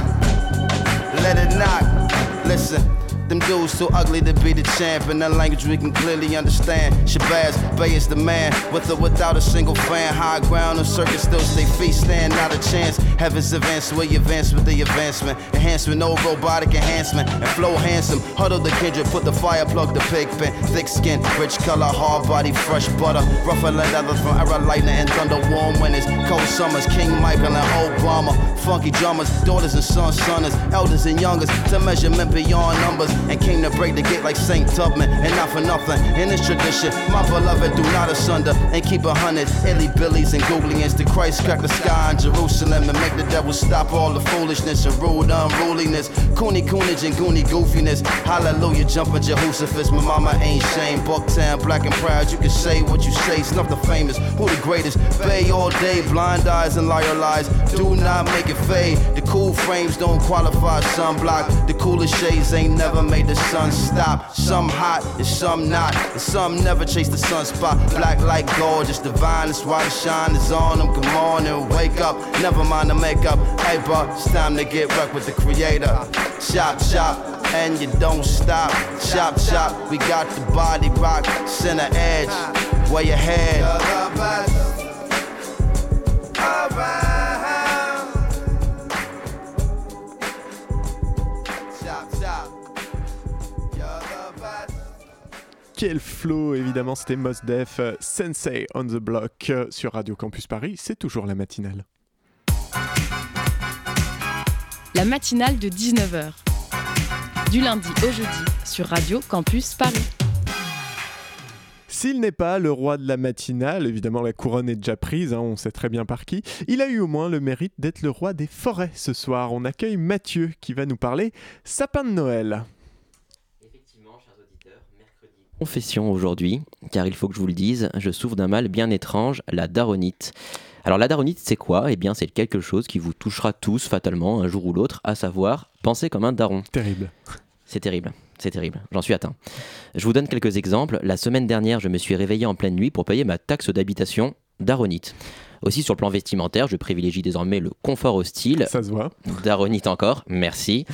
Speaker 9: Let it knock. Listen. Them dudes too ugly to be the champ in a language we can clearly understand. Shabazz, Bay is the man, with or without a single fan. High ground, the circus still stay feet, stand not a chance. Heavens advance, we advance with the advancement. Enhancement, no robotic enhancement. And flow handsome, huddle the kindred, put the fire plug, the pig pen. Thick skin, rich color, hard body, fresh butter. Rougher than leather from era lightning and thunder, warm winters. Cold summers, King Michael and Obama. Funky drummers, daughters and sons, sons, elders and youngers. To measurement beyond numbers and came to break the gate like Saint Tubman. And not for nothing, in this tradition, my beloved do not asunder and keep a hundred illy billies and googlians to Christ crack the sky in Jerusalem and make the devil stop all the foolishness and rude unruliness. Cooney coonage and goony goofiness. Hallelujah, jumping Jehoshaphat. My mama ain't shame. Bucktown, black and proud. You can say what you say. Snuff the famous. Who the greatest? Bay all day, blind eyes and liar lies. Do not make it fade. The cool frames don't qualify sunblock. The coolest shades ain't never made the sun stop. Some hot and some not. And some never chase the sunspot. Black like gold, just divine. That's why the shine is on them. On and wake up. Never mind the makeup. Hey, bro, it's time to get wrecked with the creator. Chop, chop. And you don't stop. Chop, chop. We got the body rock. Center edge. Where your head.
Speaker 1: Quel flow, évidemment, c'était Mos Def, euh, Sensei on the Block euh, sur Radio Campus Paris. C'est toujours la matinale.
Speaker 2: La matinale de 19h. Du lundi au jeudi sur Radio Campus Paris.
Speaker 1: S'il n'est pas le roi de la matinale, évidemment la couronne est déjà prise, hein, on sait très bien par qui, il a eu au moins le mérite d'être le roi des forêts ce soir. On accueille Mathieu qui va nous parler sapin de Noël.
Speaker 10: Confession aujourd'hui, car il faut que je vous le dise, je souffre d'un mal bien étrange, la daronite. Alors la daronite, c'est quoi? Eh bien, c'est quelque chose qui vous touchera tous fatalement un jour ou l'autre, à savoir penser comme un daron.
Speaker 1: Terrible.
Speaker 10: C'est terrible, c'est terrible, j'en suis atteint. Je vous donne quelques exemples. La semaine dernière, je me suis réveillé en pleine nuit pour payer ma taxe d'habitation daronite. Aussi, sur le plan vestimentaire, je privilégie désormais le confort au style.
Speaker 1: Ça se voit.
Speaker 10: Daronite encore, merci.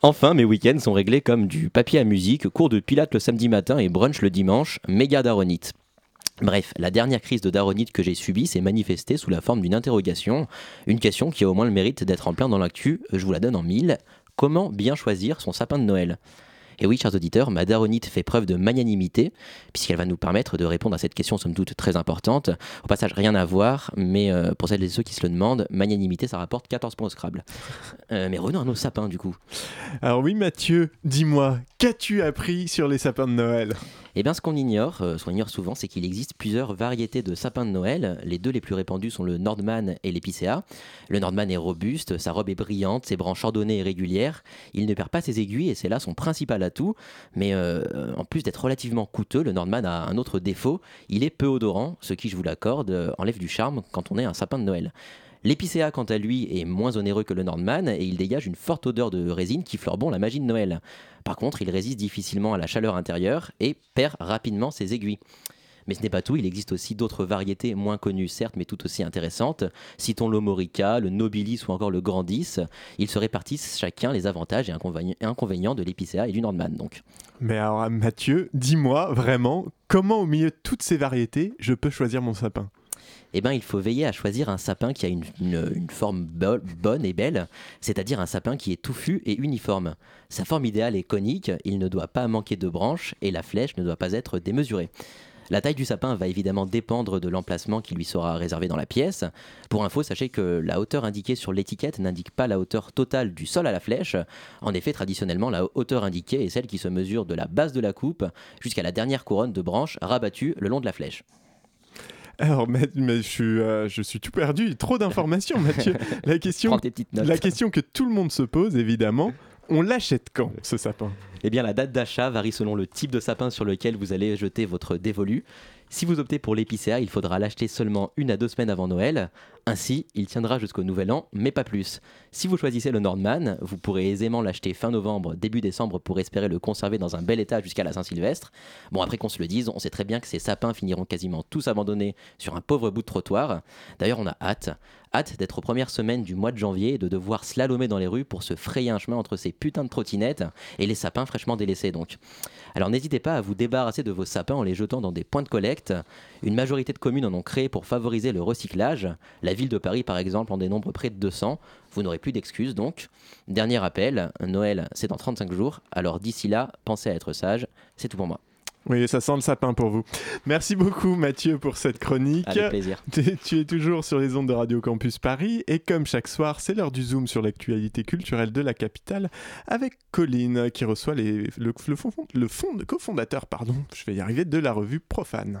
Speaker 10: Enfin, mes week-ends sont réglés comme du papier à musique, cours de pilates le samedi matin et brunch le dimanche, méga daronite. Bref, la dernière crise de daronite que j'ai subie s'est manifestée sous la forme d'une interrogation, une question qui a au moins le mérite d'être en plein dans l'actu, je vous la donne en mille. Comment bien choisir son sapin de Noël? Et oui, chers auditeurs, ma daronite fait preuve de magnanimité, puisqu'elle va nous permettre de répondre à cette question somme toute très importante. Au passage, rien à voir, mais euh, pour celles et ceux qui se le demandent, magnanimité, ça rapporte 14 points au Scrabble. Euh, mais revenons à nos sapins, du coup.
Speaker 1: Alors oui, Mathieu, dis-moi, qu'as-tu appris sur les sapins de Noël?
Speaker 10: Eh bien, ce qu'on ignore, euh, ce qu'on ignore souvent, c'est qu'il existe plusieurs variétés de sapins de Noël. Les deux les plus répandus sont le Nordman et l'Épicéa. Le Nordman est robuste, sa robe est brillante, ses branches ordonnées et régulières. Il ne perd pas ses aiguilles et c'est là son principal Mais euh, en plus d'être relativement coûteux, le Nordman a un autre défaut. Il est peu odorant, ce qui, je vous l'accorde, euh, enlève du charme quand on est un sapin de Noël. L'épicéa, quant à lui, est moins onéreux que le Nordman et il dégage une forte odeur de résine qui fleure bon la magie de Noël. Par contre, il résiste difficilement à la chaleur intérieure et perd rapidement ses aiguilles. Mais ce n'est pas tout, il existe aussi d'autres variétés moins connues certes, mais tout aussi intéressantes. Citons l'Omorica, le Nobilis ou encore le Grandis. Ils se répartissent chacun les avantages et inconvénients de l'épicéa et du Nordman donc.
Speaker 1: Mais alors Mathieu, dis-moi vraiment, comment au milieu de toutes ces variétés, je peux choisir mon sapin?
Speaker 10: Eh ben, il faut veiller à choisir un sapin qui a une, une- une forme bo- bonne et belle, c'est-à-dire un sapin qui est touffu et uniforme. Sa forme idéale est conique, il ne doit pas manquer de branches et la flèche ne doit pas être démesurée. La taille du sapin va évidemment dépendre de l'emplacement qui lui sera réservé dans la pièce. Pour info, sachez que la hauteur indiquée sur l'étiquette n'indique pas la hauteur totale du sol à la flèche. En effet, traditionnellement, la hauteur indiquée est celle qui se mesure de la base de la coupe jusqu'à la dernière couronne de branches rabattue le long de la flèche.
Speaker 1: Alors, mais, mais je, suis, euh, je suis tout perdu, trop d'informations, Mathieu. *laughs* Question, la question que tout le monde se pose, évidemment, on l'achète quand, ce sapin?
Speaker 10: Eh bien, la date d'achat varie selon le type de sapin sur lequel vous allez jeter votre dévolu. Si vous optez pour l'épicéa, il faudra l'acheter seulement une à deux semaines avant Noël. Ainsi, il tiendra jusqu'au Nouvel An, mais pas plus. Si vous choisissez le Nordman, vous pourrez aisément l'acheter fin novembre, début décembre pour espérer le conserver dans un bel état jusqu'à la Saint-Sylvestre. Bon, après qu'on se le dise, on sait très bien que ces sapins finiront quasiment tous abandonnés sur un pauvre bout de trottoir. D'ailleurs, on a hâte, hâte d'être aux premières semaines du mois de janvier et de devoir slalomer dans les rues pour se frayer un chemin entre ces putains de trottinettes et les sapins fraîchement délaissés donc. Alors n'hésitez pas à vous débarrasser de vos sapins en les jetant dans des points de collecte. Une majorité de communes en ont créé pour favoriser le recyclage. La ville de Paris par exemple en dénombre près de 200. Vous n'aurez plus d'excuses donc. Dernier rappel, Noël c'est dans 35 jours. Alors d'ici là, pensez à être sage. C'est tout pour moi.
Speaker 1: Oui, ça sent le sapin pour vous. Merci beaucoup Mathieu pour cette chronique.
Speaker 10: Avec plaisir.
Speaker 1: Tu tu es toujours sur les ondes de Radio Campus Paris et comme chaque soir, c'est l'heure du zoom sur l'actualité culturelle de la capitale avec Colline qui reçoit les- le, le fond, le fond de cofondateur, pardon, je vais y arriver, de la revue Profane.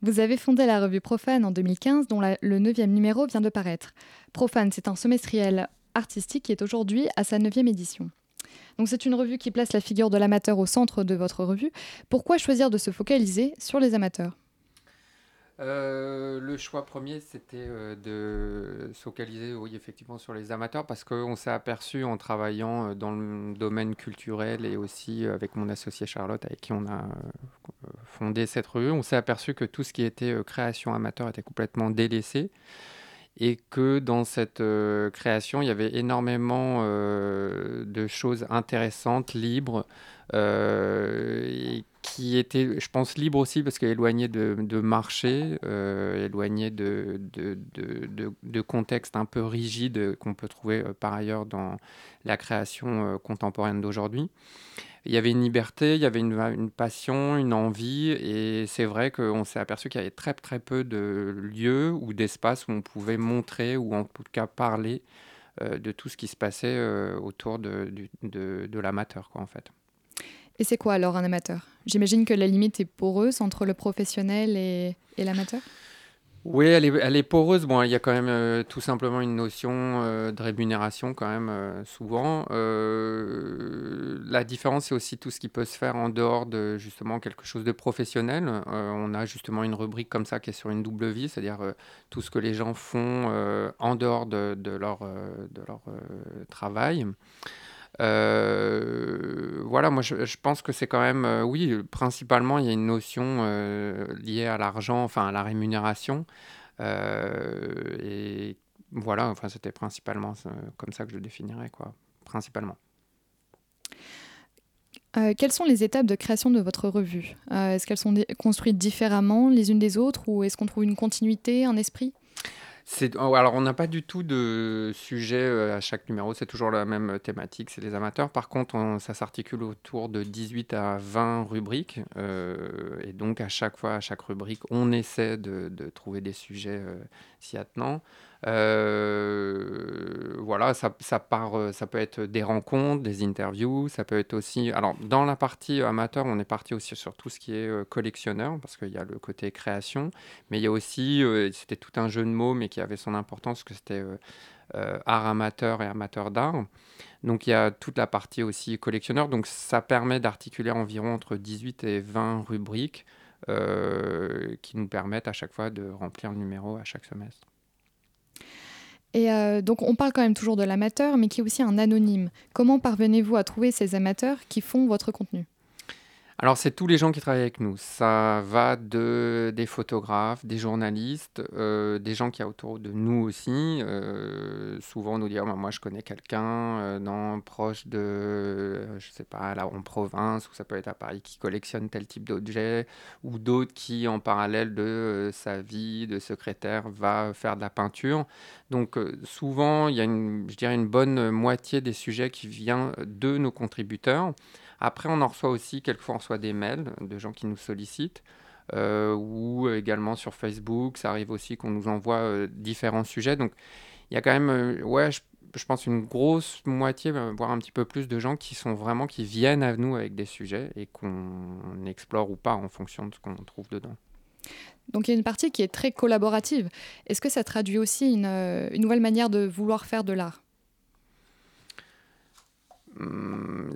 Speaker 11: Vous avez fondé la revue Profane en 2015, dont le neuvième numéro vient de paraître. Profane, c'est un semestriel artistique qui est aujourd'hui à sa neuvième édition. Donc c'est une revue qui place la figure de l'amateur au centre de votre revue. Pourquoi choisir de se focaliser sur les amateurs?
Speaker 12: Euh, le choix premier, c'était euh, de se focaliser, oui, effectivement, sur les amateurs, parce qu'on s'est aperçu en travaillant euh, dans le domaine culturel et aussi avec mon associé Charlotte, avec qui on a fondé cette revue, on s'est aperçu que tout ce qui était création amateur était complètement délaissé et que dans cette création, il y avait énormément de choses intéressantes, libres, euh, et qui étaient, je pense, libres aussi parce qu'éloignées de, de marché, euh, éloignées de, de, de, contextes un peu rigides qu'on peut trouver euh, par ailleurs dans la création euh, contemporaine d'aujourd'hui. Il y avait une liberté, il y avait une, une passion, une envie, et c'est vrai qu'on s'est aperçu qu'il y avait très très peu de lieux ou d'espaces où on pouvait montrer ou en tout cas parler euh, de tout ce qui se passait autour de l'amateur, quoi, en fait.
Speaker 11: Et c'est quoi alors un amateur? J'imagine que la limite est poreuse entre le professionnel et, et l'amateur?
Speaker 12: Oui, elle est, elle est poreuse. Bon, il y a quand même euh, tout simplement une notion euh, de rémunération quand même euh, souvent. La différence, c'est aussi tout ce qui peut se faire en dehors de justement quelque chose de professionnel. On a justement une rubrique comme ça qui est sur une double vie, c'est-à-dire tout ce que les gens font en dehors de, leur, de leur travail. Euh, voilà, moi je, pense que c'est quand même, euh, oui, principalement il y a une notion euh, liée à l'argent, enfin à la rémunération. Et voilà, enfin c'était principalement comme ça que je le définirais, quoi, principalement.
Speaker 11: Quelles sont les étapes de création de votre revue? Est-ce qu'elles sont construites différemment les unes des autres ou est-ce qu'on trouve une continuité, un esprit?
Speaker 12: Oh, alors, on n'a pas du tout de sujet euh, à chaque numéro, c'est toujours la même euh, thématique, c'est les amateurs. Par contre, on- ça s'articule autour de 18 à 20 rubriques. euh, et donc, à chaque fois, à chaque rubrique, on essaie de, trouver des sujets s'y attenant. Euh, voilà, ça, part, euh, ça peut être des rencontres, des interviews, ça peut être aussi. Alors, dans la partie amateur, on est parti aussi sur tout ce qui est euh, collectionneur, parce qu'il y a le côté création, mais il y a aussi, c'était tout un jeu de mots, mais qui avait son importance, que c'était art amateur et amateur d'art. Donc, il y a toute la partie aussi collectionneur, donc ça permet d'articuler environ entre 18 et 20 rubriques qui nous permettent à chaque fois de remplir le numéro à chaque semestre.
Speaker 11: Et euh, donc on parle quand même toujours de l'amateur, mais qui est aussi un anonyme. Comment parvenez-vous à trouver ces amateurs qui font votre contenu?
Speaker 12: Alors, c'est tous les gens qui travaillent avec nous. Ça va de, des photographes, des journalistes, euh, des gens qui a autour de nous aussi. Euh, souvent, nous Ah, bah, Moi, je connais quelqu'un euh, proche de, euh, je sais pas, là, en province, ou ça peut être à Paris, qui collectionne tel type d'objet, ou d'autres qui, en parallèle de euh, sa vie de secrétaire, va faire de la peinture. Donc, souvent, il y a une, je dirais, une bonne moitié des sujets qui vient de nos contributeurs. Après, on en reçoit aussi, quelquefois, on reçoit des mails de gens qui nous sollicitent. euh, ou également sur Facebook, ça arrive aussi qu'on nous envoie euh, différents sujets. Donc, il y a quand même, euh, ouais, je, pense une grosse moitié, voire un petit peu plus de gens qui sont vraiment, qui viennent à nous avec des sujets et qu'on explore ou pas en fonction de ce qu'on trouve dedans.
Speaker 11: Donc il y a une partie qui est très collaborative. Est-ce que ça traduit aussi une, nouvelle manière de vouloir faire de l'art?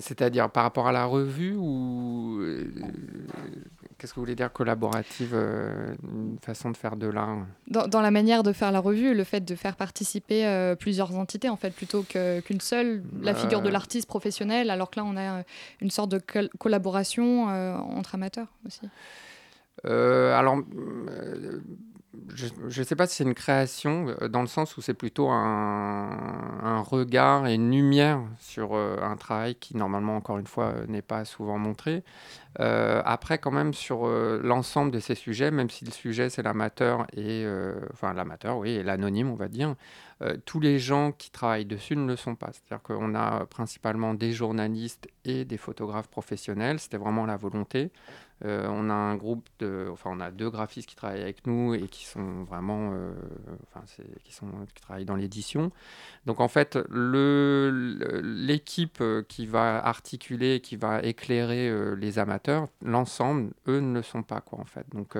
Speaker 12: C'est-à-dire par rapport à la revue ou euh, qu'est-ce que vous voulez dire collaborative, euh, une façon de faire de l'art?
Speaker 11: Dans, dans la manière de faire la revue, le fait de faire participer euh, plusieurs entités, en fait, plutôt que- qu'une seule, la figure de l'artiste professionnel, alors que là, on a une sorte de col- collaboration entre amateurs aussi.
Speaker 12: Alors, je ne sais pas si c'est une création, euh, dans le sens où c'est plutôt un, regard et une lumière sur euh, un travail qui, normalement, encore une fois, euh, n'est pas souvent montré. Après, quand même, sur l'ensemble de ces sujets, même si le sujet, c'est l'amateur et... enfin, l'amateur, oui, et l'anonyme, on va dire, euh, tous les gens qui travaillent dessus ne le sont pas. C'est-à-dire qu'on a principalement des journalistes et des photographes professionnels. C'était vraiment la volonté. Euh, on a un groupe de, enfin, on a deux graphistes qui travaillent avec nous et qui sont vraiment, euh, enfin, qui sont, qui travaillent dans l'édition. Donc en fait, l'équipe qui va articuler, qui va éclairer les amateurs, l'ensemble, eux ne le sont pas quoi en fait. Donc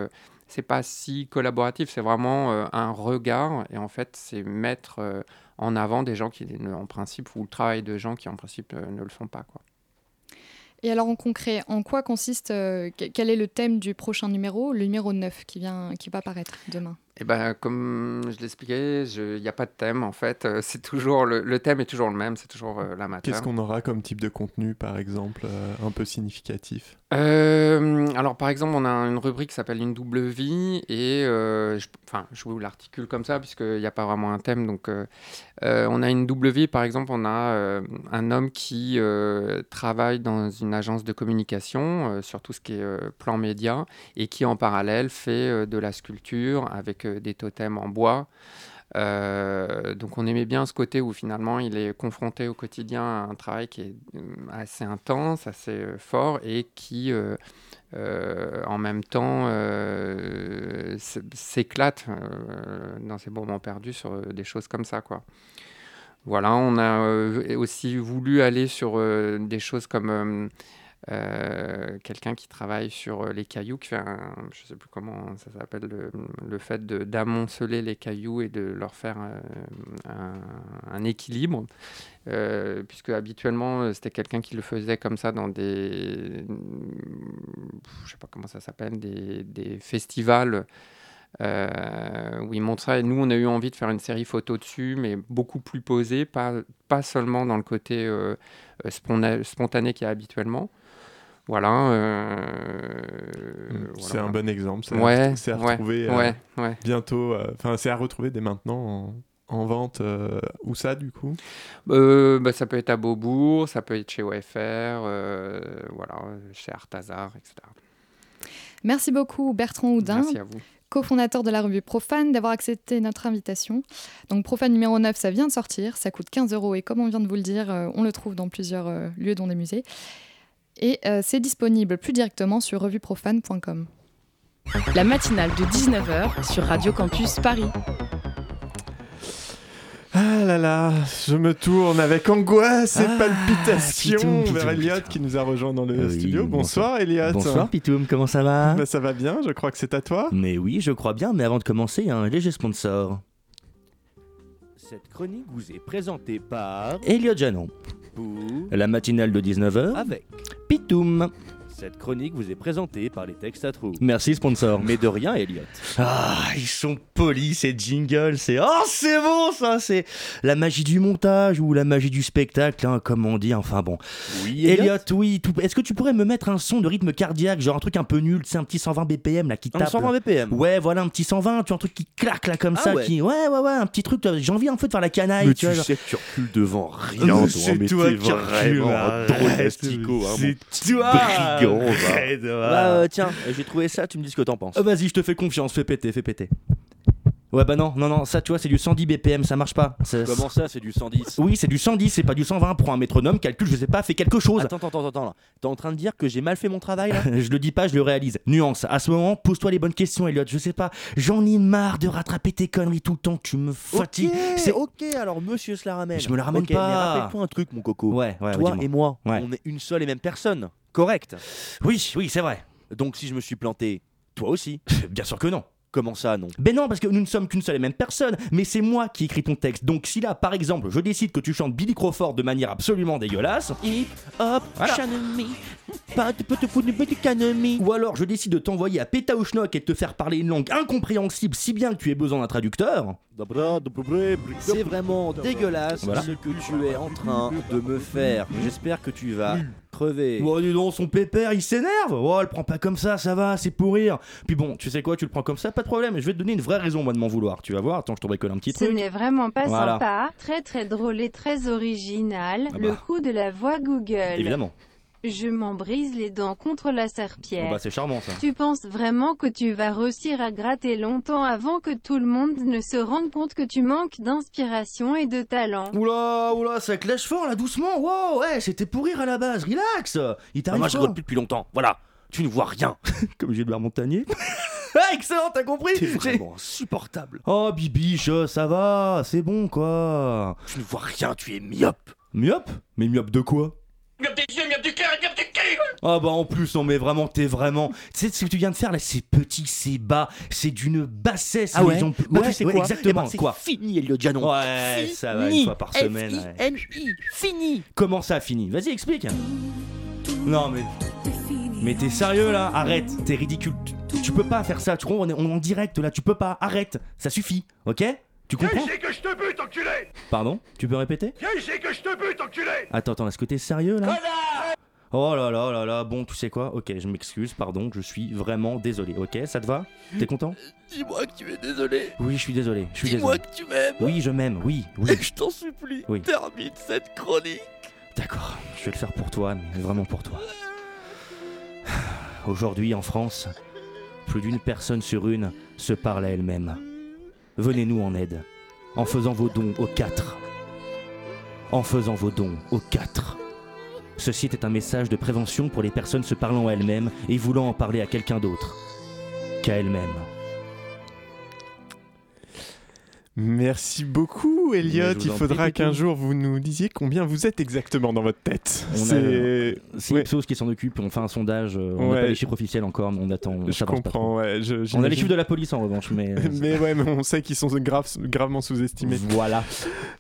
Speaker 12: c'est pas si collaboratif, c'est vraiment euh, un regard et en fait c'est mettre euh, en avant des gens qui, en principe, ou le travail de gens qui en principe euh, ne le sont pas quoi.
Speaker 11: Et alors, en concret, en quoi consiste, que- quel est le thème du prochain numéro, le numéro 9 qui, vient, qui va apparaître demain?
Speaker 12: Eh ben, comme je l'expliquais, il n'y a pas de thème en fait. Euh, C'est toujours le, le thème est toujours le même, c'est toujours euh, l'amateur.
Speaker 1: Qu'est-ce qu'on aura comme type de contenu, par exemple, euh, un peu significatif?
Speaker 12: Euh, alors par exemple, on a une rubrique qui s'appelle Une double vie et je, enfin, je vous l'articule comme ça puisqu'il n'y a pas vraiment un thème. Donc on a une double vie, par exemple, on a un homme qui travaille dans une agence de communication sur tout ce qui est plan média et qui en parallèle fait de la sculpture avec des totems en bois. Euh, donc on aimait bien ce côté où finalement il est confronté au quotidien à un travail qui est euh, assez intense, assez euh, fort et qui en même temps s'éclate dans ses moments perdus sur des choses comme ça quoi. Voilà, on a aussi voulu aller sur des choses comme euh, quelqu'un qui travaille sur euh, les cailloux, qui fait un, je sais plus comment ça s'appelle, le, le fait d'amonceler les cailloux et de leur faire euh, un, équilibre. Euh, puisque habituellement c'était quelqu'un qui le faisait comme ça dans des, je sais pas comment ça s'appelle, des, des festivals où il montre ça. Et nous, on a eu envie de faire une série photo dessus, mais beaucoup plus posée, pas, pas seulement dans le côté euh, spontané qu'il y a habituellement. Voilà. euh,
Speaker 1: C'est
Speaker 12: voilà.
Speaker 1: un bon exemple. C'est à-
Speaker 12: Ouais,
Speaker 1: c'est à,
Speaker 12: ouais,
Speaker 1: retrouver euh,
Speaker 12: ouais,
Speaker 1: bientôt. euh, Enfin, c'est à retrouver dès maintenant en, en vente. euh, où ça, du coup?
Speaker 12: Euh, bah, ça peut être à Beaubourg, ça peut être chez OFR, euh, voilà, chez Artazar, etc.
Speaker 11: Merci beaucoup Bertrand Houdin,
Speaker 12: Merci à vous.
Speaker 11: cofondateur de la revue Profane, d'avoir accepté notre invitation. Donc Profane numéro 9, ça vient de sortir, ça coûte 15 euros et comme on vient de vous le dire, on le trouve dans plusieurs lieux dont des musées. Et euh, c'est disponible plus directement sur revueprofane.com.
Speaker 2: La matinale de 19h sur Radio Campus Paris.
Speaker 1: Ah là là, je me tourne avec angoisse et
Speaker 13: Ah,
Speaker 1: palpitation
Speaker 13: pitoum, pitoum,
Speaker 1: vers Elliot qui nous a rejoint dans le
Speaker 13: Oui,
Speaker 1: studio. Bonsoir, Elliot.
Speaker 13: Bonsoir Pitoum, comment ça va
Speaker 1: Bah, Ça va bien, je crois que c'est à toi.
Speaker 13: Mais oui, je crois bien, mais avant de commencer, un léger sponsor. Cette chronique vous est présentée par Elliot Janon. La matinale de 19h
Speaker 14: Avec
Speaker 13: Pitoum. Cette chronique vous est présentée par les textes à trous.
Speaker 15: Merci sponsor.
Speaker 13: Mais de rien, Elliot.
Speaker 15: Ah, ils sont polis ces jingles, c'est oh c'est bon ça, c'est la magie du montage ou la magie du spectacle, hein, comme on dit. Enfin bon.
Speaker 13: Oui, Elliot
Speaker 15: Elliot, oui. tout- Est-ce que tu pourrais me mettre un son de rythme cardiaque, genre un truc un peu nul, c'est un petit 120 BPM là qui
Speaker 13: Un
Speaker 15: tape?
Speaker 13: 120
Speaker 15: là.
Speaker 13: BPM.
Speaker 15: Ouais, voilà un petit 120, tu vois un truc qui claque là comme
Speaker 13: Ah
Speaker 15: ça,
Speaker 13: ouais.
Speaker 15: qui ouais ouais ouais, un petit truc. J'ai envie un peu de faire la canaille.
Speaker 13: Mais
Speaker 15: tu
Speaker 13: tu
Speaker 15: vois, genre-
Speaker 13: sais que tu recules devant rien,
Speaker 15: c'est toi qui
Speaker 13: vraiment drôle hein,
Speaker 15: c'est toi,
Speaker 13: Bah, euh, tiens, j'ai trouvé ça, tu me dis ce que t'en penses.
Speaker 15: Ah, Vas-y, je te fais confiance, fais péter, fais péter. Ouais, bah non, non, non, ça tu vois, c'est du 110 BPM, ça marche pas. C'est-
Speaker 13: Comment ça, c'est du 110
Speaker 15: Oui, c'est du 110, c'est pas du 120. Prends un métronome, calcule, je sais pas, fais quelque chose.
Speaker 13: Attends, attends, attends, attends, là. T'es en train de dire que j'ai mal fait mon travail, là? *laughs*
Speaker 15: Je le dis pas, je le réalise. Nuance, à ce moment, pose-toi les bonnes questions, Elliot. Je sais pas, j'en ai marre de rattraper tes conneries tout le temps, tu me fatigues.
Speaker 13: Ok,
Speaker 15: C'est
Speaker 13: ok, alors monsieur se la ramène.
Speaker 15: Je me la ramène
Speaker 13: Ok,
Speaker 15: pas.
Speaker 13: Mais rappelle-toi un truc, mon coco.
Speaker 15: Ouais, ouais,
Speaker 13: Toi
Speaker 15: dis-moi.
Speaker 13: et moi,
Speaker 15: Ouais.
Speaker 13: on est une seule et même personne. Correct.
Speaker 15: Oui, oui, c'est vrai.
Speaker 13: Donc si je me suis planté, toi aussi. *laughs*
Speaker 15: Bien sûr que non.
Speaker 13: Comment ça, non?
Speaker 15: Ben non, parce que nous ne sommes qu'une seule et même personne, mais c'est moi qui écris ton texte. Donc si là, par exemple, je décide que tu chantes Billy Crawford de manière absolument dégueulasse,
Speaker 13: Hip hop,
Speaker 15: Voilà.
Speaker 13: Chanemi, pas de petit de petit canemi.
Speaker 15: ou alors je décide de t'envoyer à Péta au schnock et de te faire parler une langue incompréhensible si bien que tu aies besoin d'un traducteur,
Speaker 13: C'est vraiment dégueulasse
Speaker 15: Voilà.
Speaker 13: ce que tu es en train de me faire. J'espère que tu vas crever.
Speaker 15: Oh, dis donc, son pépère, il s'énerve. Oh, elle prend pas comme ça, ça va, c'est pour rire. Puis bon, tu sais quoi, tu le prends comme ça, pas de problème. Je vais te donner une vraie raison, moi, de m'en vouloir. Tu vas voir, attends, je te bricole un petit
Speaker 16: Ce
Speaker 15: truc.
Speaker 16: n'est vraiment pas
Speaker 15: Voilà.
Speaker 16: sympa, très très drôle et très original,
Speaker 15: Ah
Speaker 16: le
Speaker 15: bah.
Speaker 16: coup de la voix Google.
Speaker 15: Évidemment.
Speaker 16: Je m'en brise les dents contre la serpillère.
Speaker 15: Bon, bah, c'est charmant, ça.
Speaker 16: Tu penses vraiment que tu vas réussir à gratter longtemps avant que tout le monde ne se rende compte que tu manques d'inspiration et de talent
Speaker 15: Oula, oula, ça clash fort là, doucement. Wow, ouais, c'était pour rire à la base, relax. Il
Speaker 13: Ah,
Speaker 15: t'arrive
Speaker 13: moi je
Speaker 15: quoi
Speaker 13: rigole plus depuis longtemps. Voilà, tu ne vois rien. *laughs*
Speaker 15: Comme Gilbert Montagnier. *laughs* ah, excellent, t'as compris
Speaker 13: T'es
Speaker 15: J'ai-
Speaker 13: vraiment insupportable.
Speaker 15: Oh, bibiche, ça va, c'est bon quoi.
Speaker 13: Tu ne vois rien, tu es myope.
Speaker 15: Myope? Mais myope de quoi?
Speaker 13: Des yeux, myope du cœur, myope du cul.
Speaker 15: Ah bah en plus, non mais vraiment, t'es vraiment... Tu sais ce que tu viens de faire là, c'est petit, c'est bas, c'est d'une bassesse.
Speaker 13: Ah ouais
Speaker 15: gens-
Speaker 13: Bah,
Speaker 15: Ouais,
Speaker 13: tu sais
Speaker 15: ouais,
Speaker 13: quoi
Speaker 15: Exactement,
Speaker 13: Eh ben, c'est
Speaker 15: quoi
Speaker 13: fini, Janon.
Speaker 15: Ouais, ça va, une fois par semaine. ouais.
Speaker 13: F-I-N-I, fini.
Speaker 15: Comment ça, fini? Vas-y, explique. Non mais... Mais t'es sérieux là? Arrête, t'es ridicule. Tu, tu peux pas faire ça, tu comprends On est on est en direct là, tu peux pas, arrête, ça suffit, ok? Tu comprends
Speaker 8: que je te bute, enculé
Speaker 15: Pardon Tu peux répéter
Speaker 8: Viens ici que je te bute, enculé
Speaker 15: Attends, attends, est-ce que t'es sérieux là Oh là là là là, bon, tu sais quoi Ok, je m'excuse, pardon, je suis vraiment désolé, ok Ça te va T'es content
Speaker 13: Dis-moi que tu es désolé.
Speaker 15: Oui, je suis désolé, je suis
Speaker 13: Dis-moi
Speaker 15: désolé.
Speaker 13: que tu m'aimes.
Speaker 15: Oui, je m'aime, oui, oui. *laughs*
Speaker 13: Je t'en supplie,
Speaker 15: Oui.
Speaker 13: termine cette chronique.
Speaker 15: D'accord, je vais le faire pour toi, mais vraiment pour toi. *sighs* Aujourd'hui, en France, plus d'une personne sur une se parle à elle-même. Venez-nous en aide, en faisant vos dons aux quatre. En faisant vos dons aux quatre. Ceci était un message de prévention pour les personnes se parlant à elles-mêmes et voulant en parler à quelqu'un d'autre qu'à elles-mêmes.
Speaker 1: Merci beaucoup, Elliot. Il faudra qu'un jour vous nous disiez combien vous êtes exactement dans votre tête.
Speaker 15: On a-
Speaker 1: C'est ouais,
Speaker 15: Ipsos qui s'en occupe, on fait un sondage, euh, on n'a
Speaker 1: Ouais.
Speaker 15: pas les chiffres officiels encore, mais on attend. on
Speaker 1: je
Speaker 15: pas
Speaker 1: comprends. Ouais, je-
Speaker 15: On a les chiffres de la police en revanche, mais. euh, *laughs*
Speaker 1: Mais ouais, mais on sait qu'ils sont grave- gravement sous-estimés.
Speaker 15: Voilà.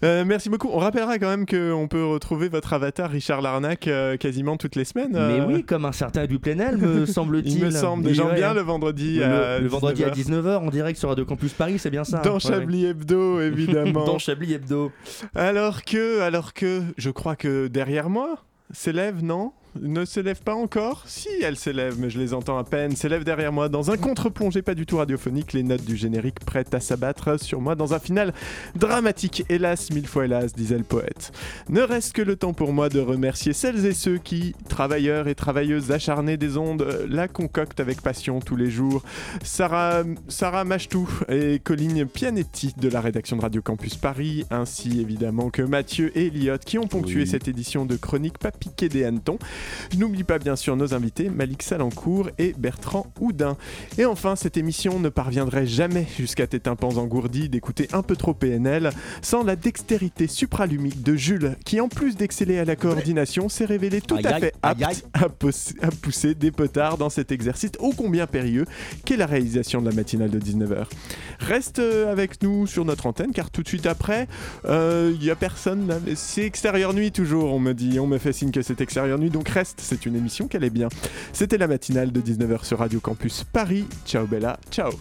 Speaker 1: Euh, merci beaucoup. On rappellera quand même qu'on peut retrouver votre avatar Richard Larnac euh, quasiment toutes les semaines.
Speaker 15: Mais oui, comme un certain du Plenel, me *laughs* semble-t-il.
Speaker 1: Il me semble. Des
Speaker 15: Oui,
Speaker 1: gens
Speaker 15: ouais,
Speaker 1: bien le vendredi
Speaker 15: Le,
Speaker 1: à
Speaker 15: le vendredi à
Speaker 1: 19h.
Speaker 15: 19h en direct sur Radio Campus Paris, c'est bien ça
Speaker 1: Dans
Speaker 15: hein
Speaker 1: Chablis Hebdo, évidemment. *laughs*
Speaker 15: Dans Chablis Hebdo.
Speaker 1: Alors que, alors que, je crois que derrière moi s'élève, non? Ne s'élève pas encore Si, elle s'élève, mais je les entends à peine. S'élève derrière moi dans un contre-plongé pas du tout radiophonique, les notes du générique prêtes à s'abattre sur moi dans un final dramatique. Hélas, mille fois hélas, disait le poète. Ne reste que le temps pour moi de remercier celles et ceux qui, travailleurs et travailleuses acharnés des ondes, la concoctent avec passion tous les jours. Sarah, Sarah Machtou et Colline Pianetti de la rédaction de Radio Campus Paris, ainsi évidemment que Mathieu et Elliot qui ont ponctué
Speaker 15: Oui.
Speaker 1: cette édition de Chronique pas piqué des hannetons. N'oublie pas bien sûr nos invités Malik Salancourt et Bertrand Houdin. Et enfin, cette émission ne parviendrait jamais jusqu'à tes tympans engourdis d'écouter un peu trop PNL sans la dextérité supralumique de Jules qui en plus d'exceller à la coordination s'est révélé tout à fait apte à, pousser- à pousser des potards dans cet exercice ô combien périlleux qu'est la réalisation de la matinale de 19h. Reste euh, avec nous sur notre antenne car tout de suite après, il y a personne C'est extérieur nuit toujours, on me dit. On me fait signe que c'est extérieur nuit. Donc c'est une émission qu'elle est bien. C'était la matinale de 19h sur Radio Campus Paris. Ciao Bella, ciao